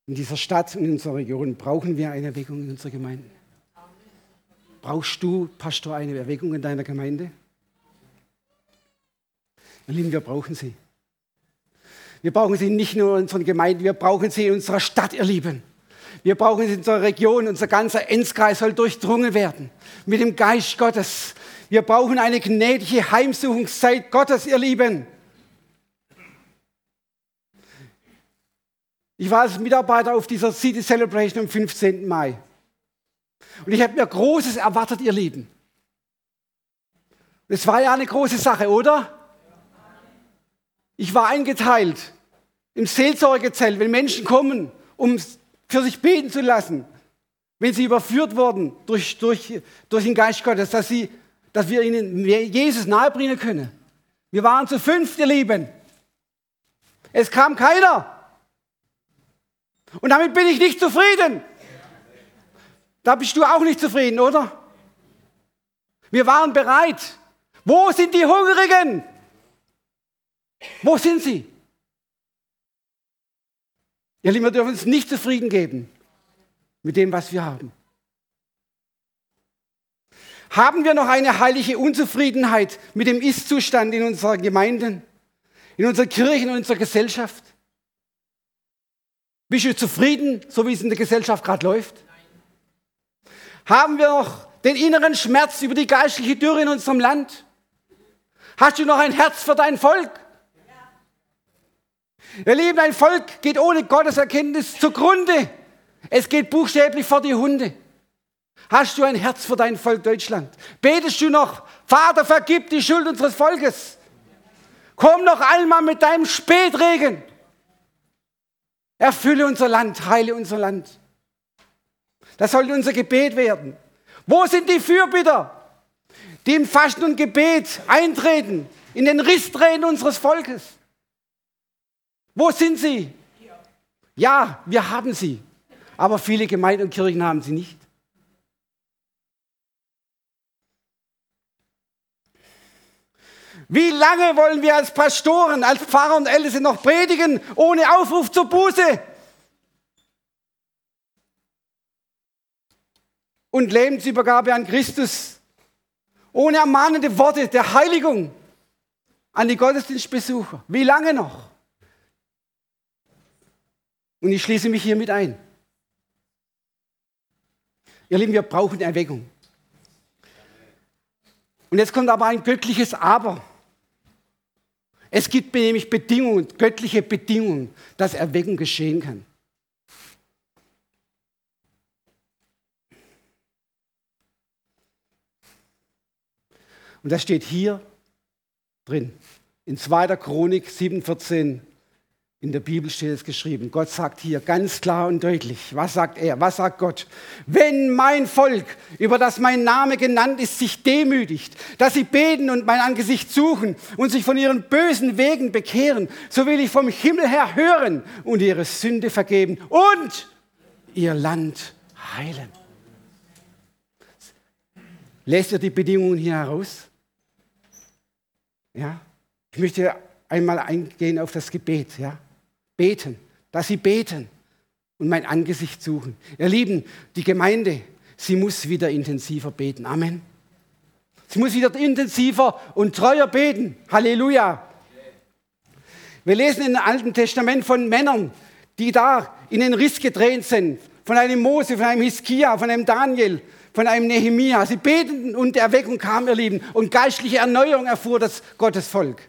in dieser Stadt und in unserer Region brauchen wir eine Erweckung in unserer Gemeinde. Brauchst du, Pastor, eine Erweckung in deiner Gemeinde? Ihr Lieben, wir brauchen sie. Wir brauchen sie nicht nur in unserer Gemeinde, wir brauchen sie in unserer Stadt, ihr Lieben. Wir brauchen sie in unserer Region, unser ganzer Enzkreis soll durchdrungen werden mit dem Geist Gottes. Wir brauchen eine gnädige Heimsuchungszeit Gottes, ihr Lieben. Ich war als Mitarbeiter auf dieser City Celebration am 15. Mai. Und ich habe mir Großes erwartet, ihr Lieben. Es war ja eine große Sache, oder? Ich war eingeteilt im Seelsorgezelt, wenn Menschen kommen, um für sich beten zu lassen, wenn sie überführt wurden durch, durch, durch den Geist Gottes, dass, sie, dass wir ihnen Jesus nahebringen können. Wir waren zu fünf, ihr Lieben. Es kam keiner. Und damit bin ich nicht zufrieden. Da bist du auch nicht zufrieden, oder? Wir waren bereit. Wo sind die Hungrigen? Wo sind sie? Ihr Lieben, wir dürfen uns nicht zufrieden geben mit dem, was wir haben. Haben wir noch eine heilige Unzufriedenheit mit dem Ist-Zustand in unserer Gemeinden, in unserer Kirche, in unserer Gesellschaft? Bist du zufrieden, so wie es in der Gesellschaft gerade läuft? Haben wir noch den inneren Schmerz über die geistliche Dürre in unserem Land? Hast du noch ein Herz für dein Volk? Ihr Lieben, ein Volk geht ohne Gotteserkenntnis zugrunde. Es geht buchstäblich vor die Hunde. Hast du ein Herz für dein Volk Deutschland? Betest du noch, Vater, vergib die Schuld unseres Volkes? Komm noch einmal mit deinem Spätregen. Erfülle unser Land, heile unser Land. Das sollte unser Gebet werden. Wo sind die Fürbitter, die im Fasten und Gebet eintreten, in den Risstränen unseres Volkes? Wo sind sie? Ja, wir haben sie, aber viele Gemeinden und Kirchen haben sie nicht. Wie lange wollen wir als Pastoren, als Pfarrer und Älteste noch predigen, ohne Aufruf zur Buße? Und Lebensübergabe an Christus, ohne ermahnende Worte der Heiligung an die Gottesdienstbesucher. Wie lange noch? Und ich schließe mich hiermit ein. Ihr Lieben, wir brauchen Erweckung. Und jetzt kommt aber ein göttliches Aber. Es gibt nämlich Bedingungen, göttliche Bedingungen, dass Erweckung geschehen kann. Und das steht hier drin. In 2. Chronik 7,14 in der Bibel steht es geschrieben. Gott sagt hier ganz klar und deutlich. Was sagt er? Was sagt Gott? Wenn mein Volk, über das mein Name genannt ist, sich demütigt, dass sie beten und mein Angesicht suchen und sich von ihren bösen Wegen bekehren, so will ich vom Himmel her hören und ihre Sünde vergeben und ihr Land heilen. Lässt ihr die Bedingungen hier heraus? Ja? Ich möchte einmal eingehen auf das Gebet, ja? Beten, dass sie beten und mein Angesicht suchen. Ihr Lieben, die Gemeinde, sie muss wieder intensiver beten. Amen. Sie muss wieder intensiver und treuer beten. Halleluja. Wir lesen im Alten Testament von Männern, die da in den Riss gedreht sind. Von einem Mose, von einem Hiskia, von einem Daniel, von einem Nehemia. Sie beteten und Erweckung kam, ihr Lieben. Und geistliche Erneuerung erfuhr das Gottesvolk.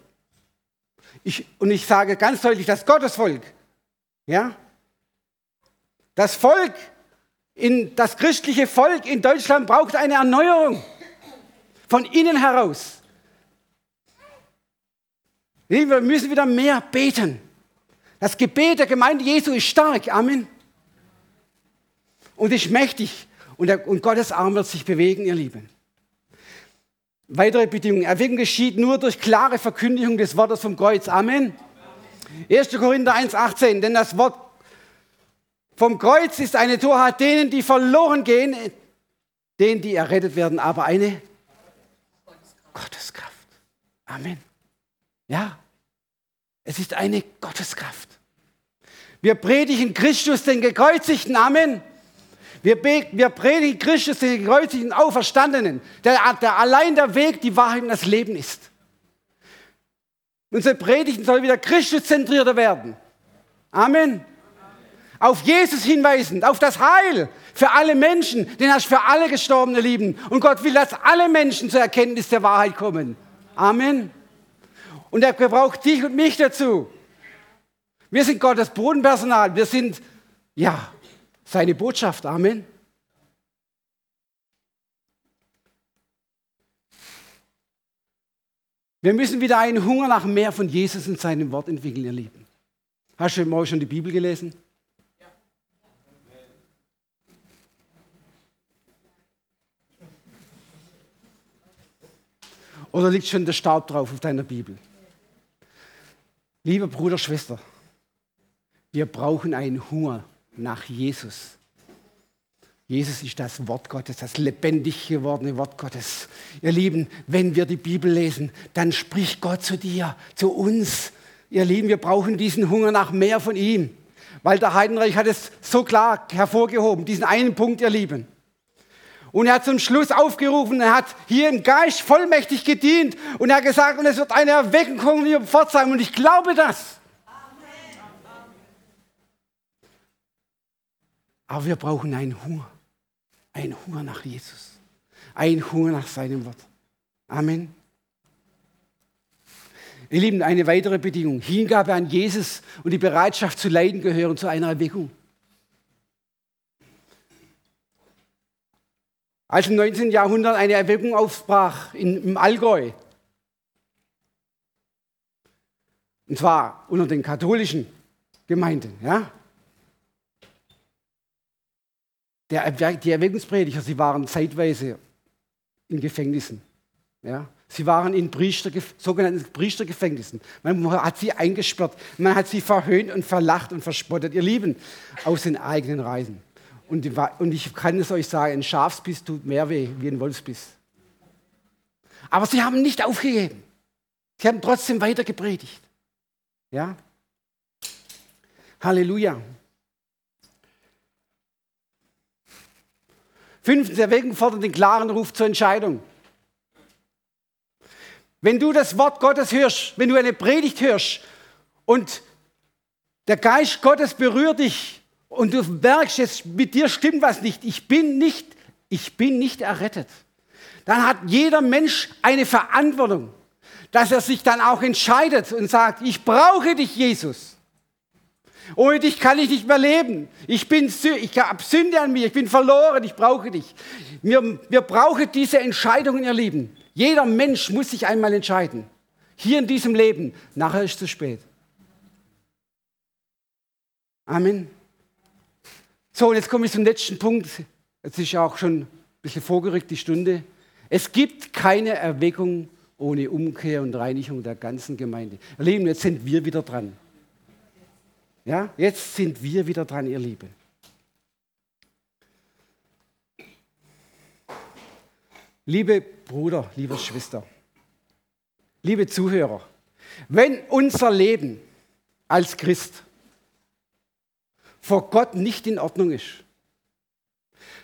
Ich, und ich sage ganz deutlich, das Gottesvolk, ja, das Volk, in, das christliche Volk in Deutschland braucht eine Erneuerung von innen heraus. Wir müssen wieder mehr beten. Das Gebet der Gemeinde Jesu ist stark. Amen. Und ist mächtig. Und, der, und Gottes Arm wird sich bewegen, ihr Lieben. Weitere Bedingungen. Erweckung geschieht nur durch klare Verkündigung des Wortes vom Kreuz. Amen. 1. Korinther 1,18. Denn das Wort vom Kreuz ist eine Torheit denen, die verloren gehen, denen, die errettet werden, aber eine Gotteskraft. Amen. Ja, es ist eine Gotteskraft. Wir predigen Christus, den Gekreuzigten. Amen. Wir, wir predigen Christus, den gekreuzigten Auferstandenen, der, der allein der Weg, die Wahrheit und das Leben ist. Unsere Predigten soll wieder Christuszentrierter werden. Amen. Auf Jesus hinweisend, auf das Heil für alle Menschen, denn er ist für alle Gestorbene lieben. Und Gott will, dass alle Menschen zur Erkenntnis der Wahrheit kommen. Amen. Und er braucht dich und mich dazu. Wir sind Gottes Bodenpersonal. Wir sind, ja, seine Botschaft. Amen. Wir müssen wieder einen Hunger nach mehr von Jesus und seinem Wort entwickeln, ihr Lieben. Hast du morgen schon die Bibel gelesen? Ja. Oder liegt schon der Staub drauf auf deiner Bibel? Lieber Bruder, Schwester, wir brauchen einen Hunger nach Jesus. Jesus ist das Wort Gottes, das lebendig gewordene Wort Gottes. Ihr Lieben, wenn wir die Bibel lesen, dann spricht Gott zu dir, zu uns. Ihr Lieben, wir brauchen diesen Hunger nach mehr von ihm. Weil der Heidenreich hat es so klar hervorgehoben, diesen einen Punkt, ihr Lieben. Und er hat zum Schluss aufgerufen, er hat hier im Geist vollmächtig gedient und er hat gesagt, und es wird eine Erweckung kommen wie Pforzheim. Und ich glaube das. Aber wir brauchen einen Hunger. Einen Hunger nach Jesus. Einen Hunger nach seinem Wort. Amen. Ihr Lieben, eine weitere Bedingung. Hingabe an Jesus und die Bereitschaft zu leiden gehören zu einer Erweckung. Als im 19. Jahrhundert eine Erweckung aufbrach in, im Allgäu, und zwar unter den katholischen Gemeinden, ja, Der, die Erweckungsprediger, sie waren zeitweise in Gefängnissen. Ja? Sie waren in Priester, sogenannten Priestergefängnissen. Man hat sie eingesperrt, man hat sie verhöhnt und verlacht und verspottet. Ihr Lieben, aus den eigenen Reisen. Und, und ich kann es euch sagen, ein Schafsbiss tut mehr weh wie ein Wolfsbiss. Aber sie haben nicht aufgegeben. Sie haben trotzdem weiter gepredigt. Ja? Halleluja. Fünftens, Erweckung fordert den klaren Ruf zur Entscheidung. Wenn du das Wort Gottes hörst, wenn du eine Predigt hörst und der Geist Gottes berührt dich und du merkst jetzt, mit dir stimmt was nicht, ich bin nicht, ich bin nicht errettet, dann hat jeder Mensch eine Verantwortung, dass er sich dann auch entscheidet und sagt, ich brauche dich, Jesus. Ohne dich kann ich nicht mehr leben. Ich, bin, ich habe Sünde an mir, ich bin verloren, ich brauche dich. Wir, wir brauchen diese Entscheidungen, ihr Lieben. Jeder Mensch muss sich einmal entscheiden. Hier in diesem Leben. Nachher ist es zu spät. Amen. So, und jetzt komme ich zum letzten Punkt. Jetzt ist auch schon ein bisschen vorgerückt die Stunde. Es gibt keine Erweckung ohne Umkehr und Reinigung der ganzen Gemeinde. Ihr Lieben, jetzt sind wir wieder dran. Ja, jetzt sind wir wieder dran, ihr Lieben. Liebe Bruder, liebe Schwester, liebe Zuhörer, wenn unser Leben als Christ vor Gott nicht in Ordnung ist,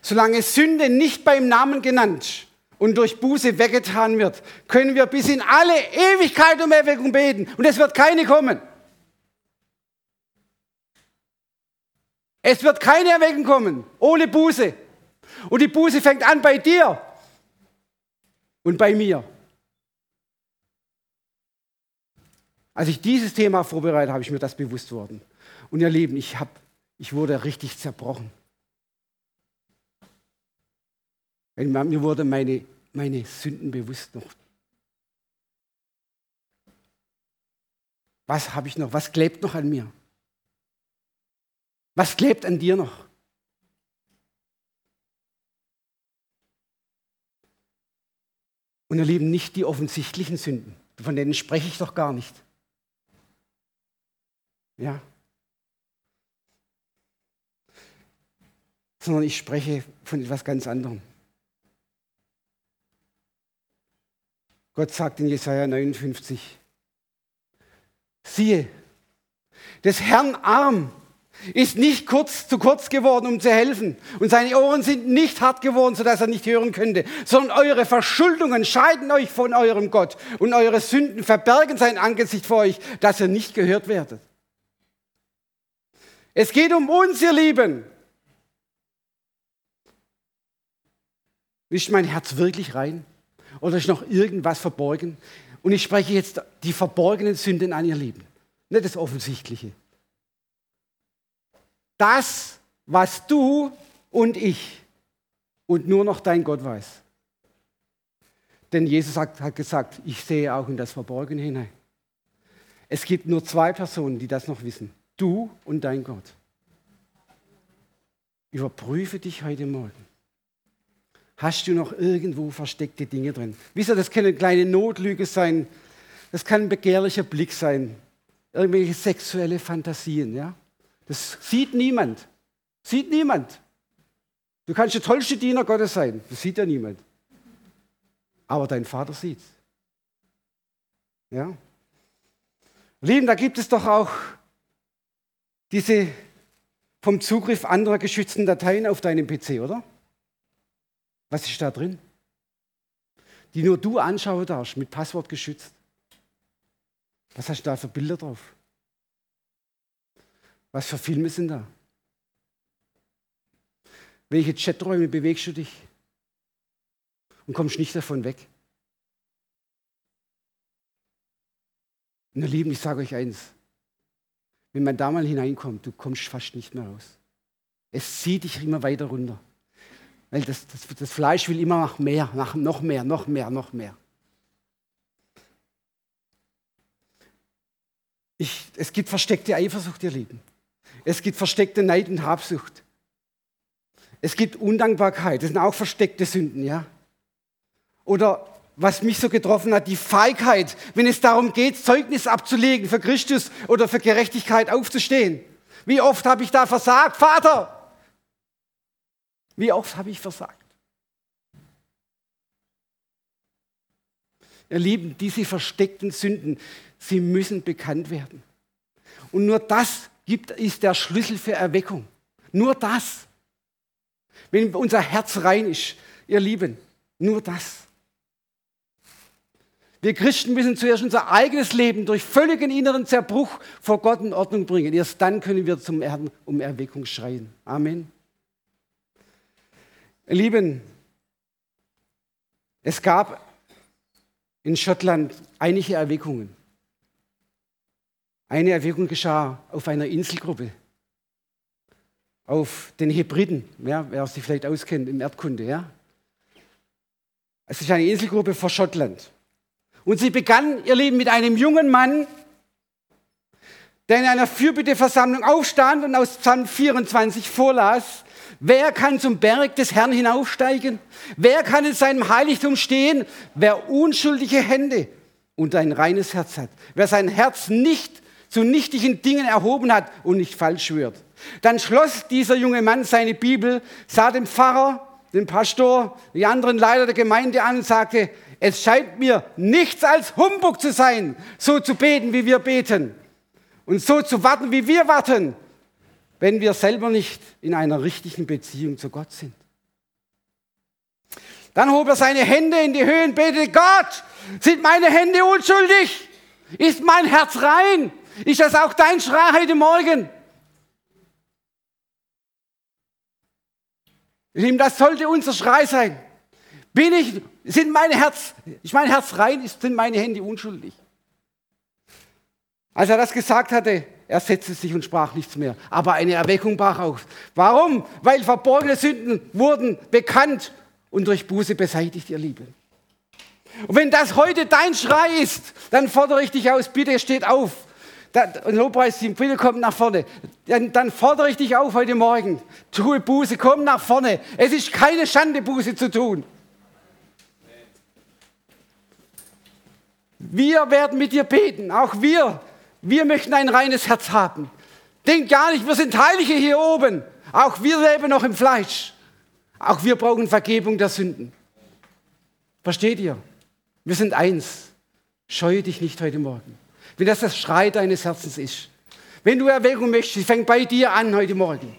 solange Sünde nicht beim Namen genannt und durch Buße weggetan wird, können wir bis in alle Ewigkeit um Erweckung beten und es wird keine kommen. Es wird keine Erweckung kommen ohne Buße. Und die Buße fängt an bei dir und bei mir. Als ich dieses Thema vorbereitet habe, ich mir das bewusst worden. Und ihr Lieben, ich, hab, ich wurde richtig zerbrochen. Mir wurde meine, meine Sünden bewusst noch. Was habe ich noch? Was klebt noch an mir? Was klebt an dir noch? Und ihr Lieben, nicht die offensichtlichen Sünden, von denen spreche ich doch gar nicht. Ja. Sondern ich spreche von etwas ganz anderem. Gott sagt in Jesaja 59, siehe, des Herrn Arm ist nicht kurz zu kurz geworden, um zu helfen. Und seine Ohren sind nicht hart geworden, sodass er nicht hören könnte, sondern eure Verschuldungen scheiden euch von eurem Gott und eure Sünden verbergen sein Angesicht vor euch, dass ihr nicht gehört werdet. Es geht um uns, ihr Lieben. Ist mein Herz wirklich rein? Oder ist noch irgendwas verborgen? Und ich spreche jetzt die verborgenen Sünden an, ihr Lieben. Nicht das Offensichtliche das, was du und ich und nur noch dein Gott weiß. Denn Jesus hat, hat gesagt, ich sehe auch in das Verborgene hinein. Es gibt nur zwei Personen, die das noch wissen. Du und dein Gott. Überprüfe dich heute Morgen. Hast du noch irgendwo versteckte Dinge drin? Wisst ihr, das kann eine kleine Notlüge sein, das kann ein begehrlicher Blick sein, irgendwelche sexuelle Fantasien, ja? Das sieht niemand. Sieht niemand. Du kannst der tollste Diener Gottes sein. Das sieht ja niemand. Aber dein Vater sieht's. Ja? Lieben, da gibt es doch auch diese vom Zugriff anderer geschützten Dateien auf deinem PC, oder? Was ist da drin? Die nur du anschauen darfst, mit Passwort geschützt. Was hast du da für Bilder drauf? Was für Filme sind da? Welche Chaträume bewegst du dich? Und kommst nicht davon weg? Und ihr Lieben, ich sage euch eins. Wenn man da mal hineinkommt, du kommst fast nicht mehr raus. Es zieht dich immer weiter runter. Weil das, das, das Fleisch will immer nach mehr, nach noch mehr, noch mehr, noch mehr. Ich, es gibt versteckte Eifersucht, ihr Lieben. Es gibt versteckte Neid und Habsucht. Es gibt Undankbarkeit. Das sind auch versteckte Sünden, ja. Oder was mich so getroffen hat, die Feigheit, wenn es darum geht, Zeugnis abzulegen für Christus oder für Gerechtigkeit aufzustehen. Wie oft habe ich da versagt, Vater? Wie oft habe ich versagt? Ihr Lieben, diese versteckten Sünden, sie müssen bekannt werden. Und nur das gibt, ist der Schlüssel für Erweckung. Nur das. Wenn unser Herz rein ist, ihr Lieben, nur das. Wir Christen müssen zuerst unser eigenes Leben durch völligen inneren Zerbruch vor Gott in Ordnung bringen. Erst dann können wir zum Erden um Erweckung schreien. Amen. Ihr Lieben, es gab in Schottland einige Erweckungen. Eine Erweckung geschah auf einer Inselgruppe, auf den Hebriden, ja, wer sich vielleicht auskennt im Erdkunde. Ja. Es ist eine Inselgruppe vor Schottland. Und sie begann, ihr Lieben, mit einem jungen Mann, der in einer Fürbitteversammlung aufstand und aus Psalm 24 vorlas, Wer kann zum Berg des Herrn hinaufsteigen? Wer kann in seinem Heiligtum stehen? Wer unschuldige Hände und ein reines Herz hat. Wer sein Herz nicht zu nichtigen Dingen erhoben hat und nicht falsch schwört. Dann schloss dieser junge Mann seine Bibel, sah den Pfarrer, den Pastor, die anderen Leiter der Gemeinde an und sagte, es scheint mir nichts als Humbug zu sein, so zu beten, wie wir beten und so zu warten, wie wir warten wenn wir selber nicht in einer richtigen Beziehung zu Gott sind. Dann hob er seine Hände in die Höhe und betete, Gott, sind meine Hände unschuldig? Ist mein Herz rein? Ist das auch dein Schrei heute Morgen? Das sollte unser Schrei sein. Bin ich, sind meine Herz, ist mein Herz rein, sind meine Hände unschuldig? Als er das gesagt hatte, er setzte sich und sprach nichts mehr. Aber eine Erweckung brach auf. Warum? Weil verborgene Sünden wurden bekannt und durch Buße beseitigt, ihr Lieben. Und wenn das heute dein Schrei ist, dann fordere ich dich aus, bitte steht auf. Und Lobpreisteam, bitte kommt nach vorne. Dann, dann, fordere ich dich auf heute Morgen. Tue Buße, komm nach vorne. Es ist keine Schande, Buße zu tun. Wir werden mit dir beten, auch wir wir möchten ein reines Herz haben. Denk gar nicht, wir sind Heilige hier oben. Auch wir leben noch im Fleisch. Auch wir brauchen Vergebung der Sünden. Versteht ihr? Wir sind eins. Scheue dich nicht heute Morgen. Wenn das das Schrei deines Herzens ist. Wenn du Erwägung möchtest, fängt bei dir an heute Morgen.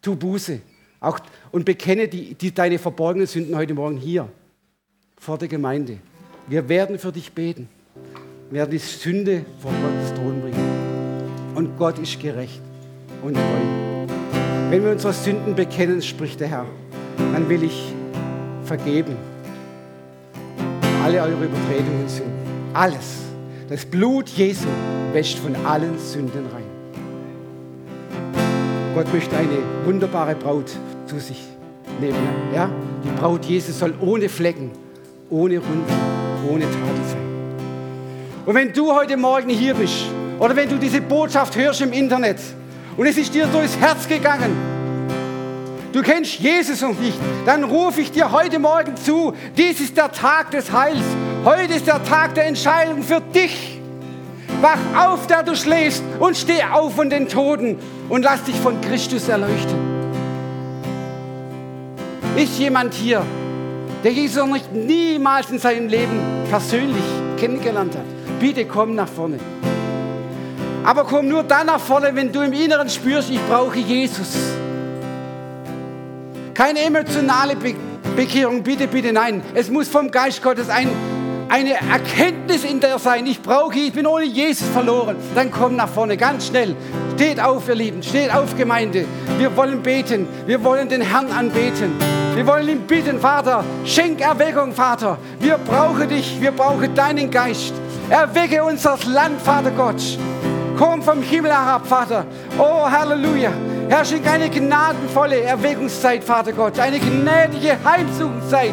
Tu Buße. Auch, und bekenne die, die, deine verborgenen Sünden heute Morgen hier vor der Gemeinde. Wir werden für dich beten werden die Sünde vor Gottes Thron bringen. Und Gott ist gerecht und treu. Wenn wir unsere Sünden bekennen, spricht der Herr, dann will ich vergeben. Alle eure Übertretungen sind. Alles. Das Blut Jesu wäscht von allen Sünden rein. Gott möchte eine wunderbare Braut zu sich nehmen. Ja? Die Braut Jesus soll ohne Flecken, ohne Runden, ohne Tadel sein. Und wenn du heute Morgen hier bist oder wenn du diese Botschaft hörst im Internet und es ist dir durchs Herz gegangen, du kennst Jesus noch nicht, dann rufe ich dir heute Morgen zu, dies ist der Tag des Heils. Heute ist der Tag der Entscheidung für dich. Wach auf, der du schläfst und steh auf von den Toten und lass dich von Christus erleuchten. Ist jemand hier, der Jesus noch nicht niemals in seinem Leben persönlich kennengelernt hat? bitte komm nach vorne. Aber komm nur dann nach vorne, wenn du im Inneren spürst, ich brauche Jesus. Keine emotionale Be Bekehrung, bitte, bitte, nein. Es muss vom Geist Gottes ein, eine Erkenntnis in der sein. Ich brauche, ich bin ohne Jesus verloren. Dann komm nach vorne, ganz schnell. Steht auf, ihr Lieben, steht auf, Gemeinde. Wir wollen beten, wir wollen den Herrn anbeten. Wir wollen ihn bitten, Vater, schenk Erweckung, Vater. Wir brauchen dich, wir brauchen deinen Geist. Erwecke uns das Land, Vater Gott. Komm vom Himmel herab, Vater. Oh, Halleluja. Herr, schenk eine gnadenvolle Erweckungszeit, Vater Gott. Eine gnädige Heimsuchungszeit.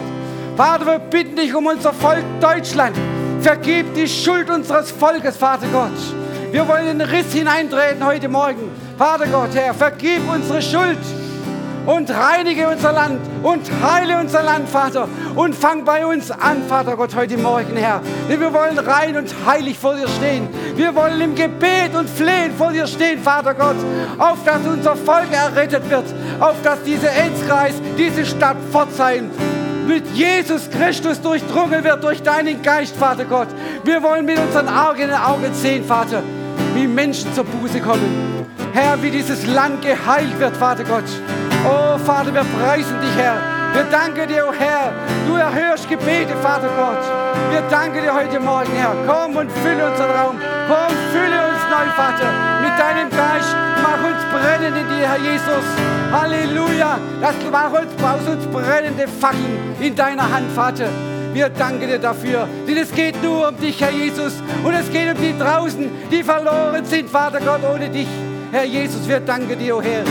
Vater, wir bitten dich um unser Volk Deutschland. Vergib die Schuld unseres Volkes, Vater Gott. Wir wollen in den Riss hineintreten heute Morgen. Vater Gott, Herr, vergib unsere Schuld und reinige unser Land und heile unser Land, Vater. Und fang bei uns an, Vater Gott, heute Morgen, Herr. Denn wir wollen rein und heilig vor dir stehen. Wir wollen im Gebet und Flehen vor dir stehen, Vater Gott, auf dass unser Volk errettet wird, auf dass dieser Enzkreis, diese Stadt fortzeigen mit Jesus Christus durchdrungen wird durch deinen Geist, Vater Gott. Wir wollen mit unseren Augen in Augen sehen, Vater, wie Menschen zur Buße kommen. Herr, wie dieses Land geheilt wird, Vater Gott. Oh, Vater, wir preisen dich, Herr. Wir danken dir, oh Herr. Du erhörst Gebete, Vater Gott. Wir danken dir heute Morgen, Herr. Komm und fülle unseren Raum. Komm, fülle uns neu, Vater, mit deinem Geist. Mach uns brennen in dir, Herr Jesus. Halleluja. Das mach uns, aus uns brennende Fackeln in deiner Hand, Vater. Wir danken dir dafür, denn es geht nur um dich, Herr Jesus. Und es geht um die draußen, die verloren sind, Vater Gott, ohne dich. Herr Jesus, wir danken dir, oh Herr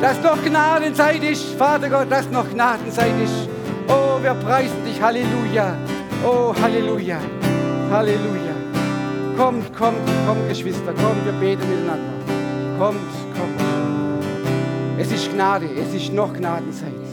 dass noch Gnadenzeit ist, Vater Gott, dass noch Gnadenzeit ist. Oh, wir preisen dich, Halleluja. Oh, Halleluja. Halleluja. Kommt, kommt, kommt, Geschwister, kommt, wir beten miteinander. Kommt, kommt. Es ist Gnade, es ist noch Gnadenzeit.